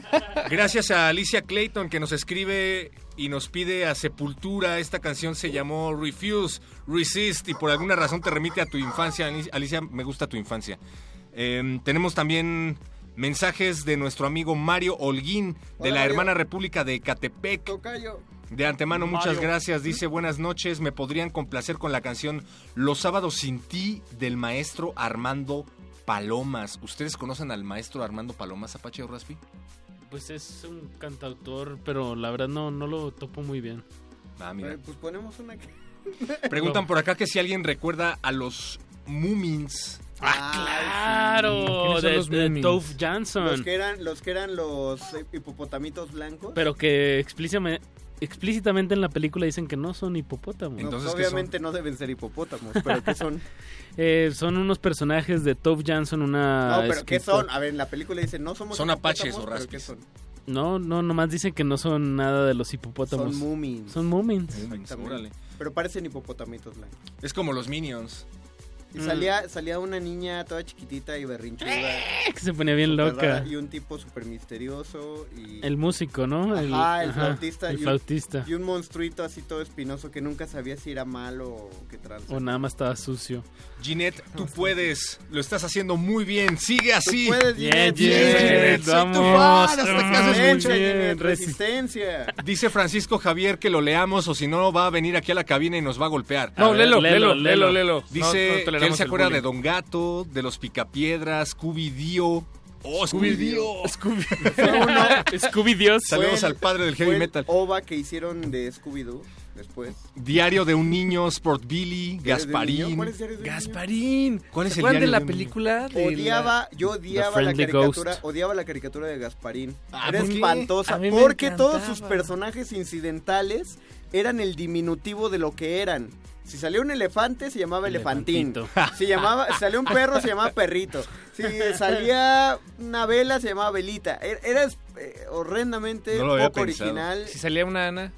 gracias a Alicia Clayton que nos escribe y nos pide a Sepultura. Esta canción se llamó Refuse, Resist y por alguna razón te remite a tu infancia. Alicia- me gusta tu infancia. Eh, tenemos también mensajes de nuestro amigo Mario Holguín de Hola, la Mario. hermana república de Catepec. De antemano, muchas Mario. gracias. Dice, buenas noches, me podrían complacer con la canción Los sábados sin ti del maestro Armando Palomas. ¿Ustedes conocen al maestro Armando Palomas, Apache o Raspi? Pues es un cantautor, pero la verdad no, no lo topo muy bien. Ah, mira. Pues ponemos una. Preguntan por acá que si alguien recuerda a los Moomins. ¡Claro! De, de Tove Jansson. Los que eran los, que eran los eh, hipopotamitos blancos. Pero que explícitamente, explícitamente en la película dicen que no son hipopótamos. No, pues, obviamente no deben ser hipopótamos, pero ¿qué son? Eh, son unos personajes de Tove Jansson, una... No, pero ¿qué escritora- son? A ver, en la película dicen, no somos Son apaches hipopótamos, o pero raspis. ¿qué son? No, no, nomás dicen que no son nada de los hipopótamos. Son moomins. Son moomins. Órale. Pero parecen hipopotamitos blancos. Es como los Minions. Y Mm. salía, salía una niña toda chiquitita y berrinchuda. Que se ponía bien loca. rara, Y un tipo súper misterioso. Y... El músico, ¿no? El, Ajá, el ajá, flautista. El y un-. Y un monstruito así todo espinoso que nunca sabía si era malo o qué tranza. O nada más estaba sucio. Ginette, tú puedes. Lo estás haciendo muy bien. Sigue así. Tú puedes, Ginette, Ginette, sí, Ginette, soy tu vamos, fan, hasta que haces Ginette, resi- resistencia. Dice Francisco Javier que lo leamos o si no va a venir aquí a la cabina y nos va a golpear. No, A ver, léelo, léelo, léelo, léelo, léelo. léelo. Dice No, no que él se acuerda de. Don Gato, de los Picapiedras, Scooby-Dio. Oh, Scooby-Dio. Scooby Dios. Saludos al padre del heavy metal. OVA que hicieron de Scooby-Doo después. Diario de un niño, Sport Billy. Gasparín. ¿Cuál es Diario de un niño? Gasparín. ¿Cuál es ¿Se el de diario la de un niño? película? de Odiaba, yo odiaba la caricatura, Ghost. odiaba la caricatura de Gasparín. Ah, Era espantosa A mí me porque todos sus personajes incidentales eran el diminutivo de lo que eran. Si salía un elefante se llamaba elefantín. Elefantito. Si llamaba, si un perro se llamaba perrito. Si salía una vela se llamaba velita. Era, era, eh, horrendamente No poco pensado. original. Si salía una Ana,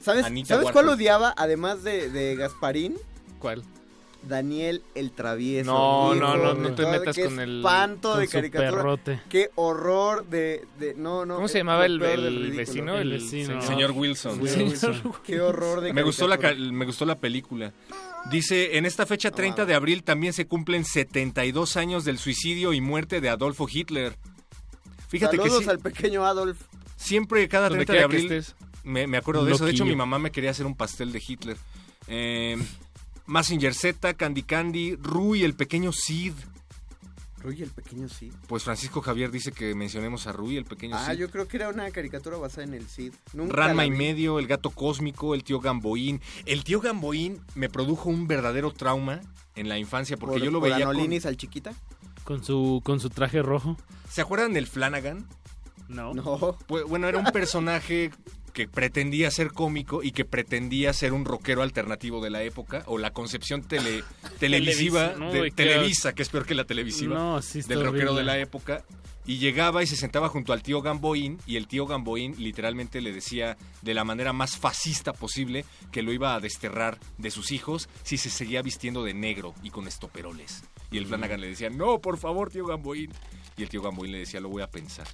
¿Sabes, ¿sabes cuál odiaba además de, de Gasparín? ¿cuál? Daniel el travieso. No, hijo no, no, no te metas qué con el- espanto con de caricatura. perrote. Qué horror de, de no, no. ¿Cómo se llamaba el, el ridículo. vecino? El El vecino. Señor Wilson. Wilson. Qué horror de Me gustó, la, caricatura. me gustó la película. Dice, en esta fecha 30 de abril también se cumplen 72 años del suicidio y muerte de Adolfo Hitler. Fíjate Saludos que sí, al pequeño Adolf. siempre cada Donde 30 de abril me, me acuerdo de eso. De hecho, mi mamá me quería hacer un pastel de Hitler. Eh, Massinger Z, Candy Candy, Rui, el pequeño Sid. Rui el pequeño Cid. Pues Francisco Javier dice que mencionemos a Rui, el pequeño Ah, Sid. yo creo que era una caricatura basada en el Cid. Nunca Ranma y medio, el gato cósmico, el tío Gamboín. El tío Gamboín me produjo un verdadero trauma en la infancia porque Por- yo lo por veía con... Anolinis al chiquita? Con su, con su traje rojo. ¿Se acuerdan del Flanagan? No. No. Pues, bueno, era un personaje que pretendía ser cómico y que pretendía ser un rockero alternativo de la época o la concepción tele- televisiva Televisa, no, de Televisa, que es peor que la televisiva, No, sí está del rockero de la época. Y llegaba y se sentaba junto al tío Gamboín y el tío Gamboín literalmente le decía de la manera más fascista posible que lo iba a desterrar de sus hijos si se seguía vistiendo de negro y con estoperoles. Y el Flanagan le decía, no, por favor, tío Gamboín. Y el tío Gamboín le decía, lo voy a pensar.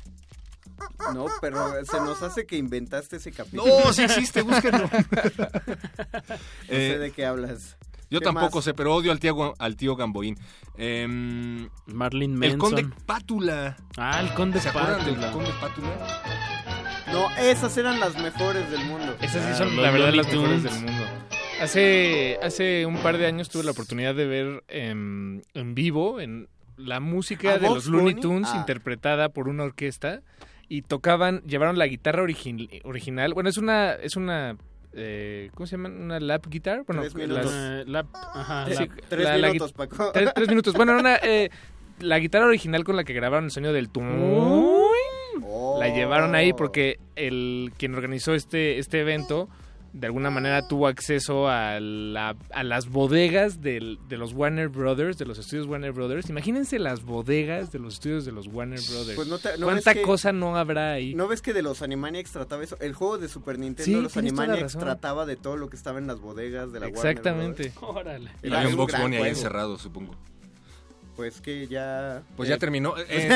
No, pero se nos hace que inventaste ese capítulo. No, sí existe, búsquenlo. No Eh, sé de qué hablas. Yo ¿Qué tampoco más? sé, pero odio al tío, al tío Gamboín. Em, Marlin Manson. el conde Pátula. Ah, el conde ¿Se acuerdan del Pátula. conde Pátula? No, esas eran las mejores del mundo. Esas sí Ah, son, los la verdad, las mejores del mundo. Hace, hace un par de años tuve la oportunidad de ver em, en vivo en la música ¿A de los Looney? Tunes Ah. interpretada por una orquesta y tocaban, llevaron la guitarra origi- original. Bueno, es una, es una, eh, ¿cómo se llama? Una lap guitar. Bueno, Tres las- minutos. Eh, la- ajá, Sí, la- Tres la- la minutos, gui- Paco. Tres, tres minutos. Bueno, era una, eh, la guitarra original con la que grabaron el sonido del tum. Oh. La llevaron ahí porque el quien organizó este, este evento de alguna manera tuvo acceso a, la- a las bodegas del- de los Warner Brothers, de los estudios Warner Brothers. Imagínense las bodegas de los estudios de los Warner Brothers. Pues no te- no ¿Cuánta ves que- cosa no habrá ahí? ¿No ves que de los Animaniacs trataba eso? El juego de Super Nintendo, Sí, los Animaniacs trataba de todo lo que estaba en las bodegas de la Warner Exactamente. Órale. Y había un Box Bunny ahí encerrado, supongo. Pues que ya... Pues eh, ya terminó. pues eh,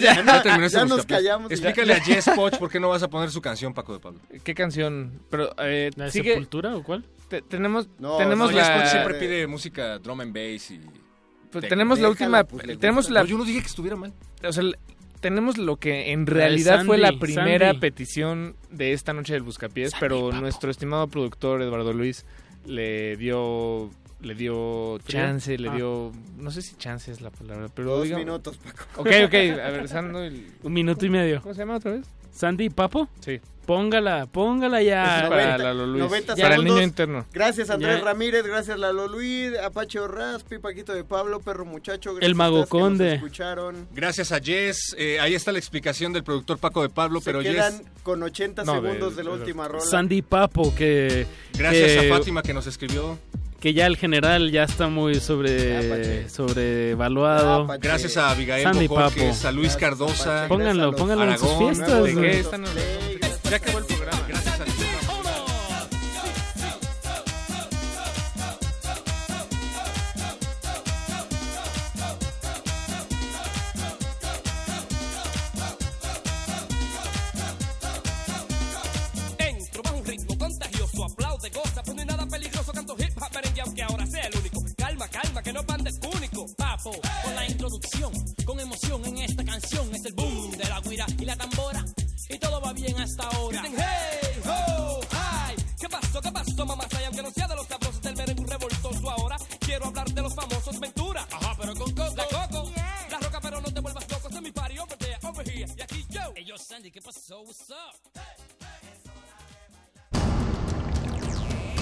ya, ya terminó este ya nos callamos ya. Explícale a Jess Poch por qué no vas a poner su canción, Paco de Pablo. ¿Qué canción? Pero eh, ¿La sigue. Sepultura o cuál? te- tenemos No, tenemos No, Jess Poch la siempre pide música drum and bass y... pues, Te- tenemos la última pues, tenemos la No, yo no dije que estuviera mal. o sea, tenemos lo que en realidad fue la primera Sandy. petición de esta noche del Buscapiés, pero nuestro estimado productor Eduardo Luis le dio le dio chance, le Ah. dio no sé si chance es la palabra, pero Dos digamos- minutos, Paco. Ok, ok, a ver, Sando, el- Un minuto y medio. ¿cómo se llama otra vez? Sandy y Papo, Sí, póngala, póngala ya. es para 90, Lalo Luis, 90 para el segundos. niño interno. Gracias Andrés Ya. Ramírez, gracias Lalo Luis, Apache Raspi, Paquito de Pablo, Perro Muchacho. Gracias El Mago Conde. escucharon. Gracias a Jess. eh, ahí está la explicación del productor Paco de Pablo, Se pero quedan Jess... con 80 No, de- segundos de la de- última rola. Sandy Papo, que, Gracias que- a Fátima que nos escribió. Que ya el general ya está muy sobre Pache. sobrevaluado. Ya, Pache. Gracias a Abigail Sandy Bojorges, Papo. a Luis Gracias, Cardosa. Pónganlo, pónganlo en sus fiestas. Ya acabó el programa. que no pan de único, papo. Con la introducción, con emoción en esta canción. Es el boom de la guira y la tambora. Y todo va bien hasta ahora. Dicen, hey, ho, ay. ¿Qué pasó, qué pasó, mamá? Y aunque no sea de los sabrosos del merengue revoltoso ahora, quiero hablar de los famosos Ventura. Ajá, pero con coco. La coco. La roca, pero no te vuelvas loco. Este mi party over there, over here. Y aquí yo. Hey, yo, Sandy, ¿qué pasó? What's up? Hey.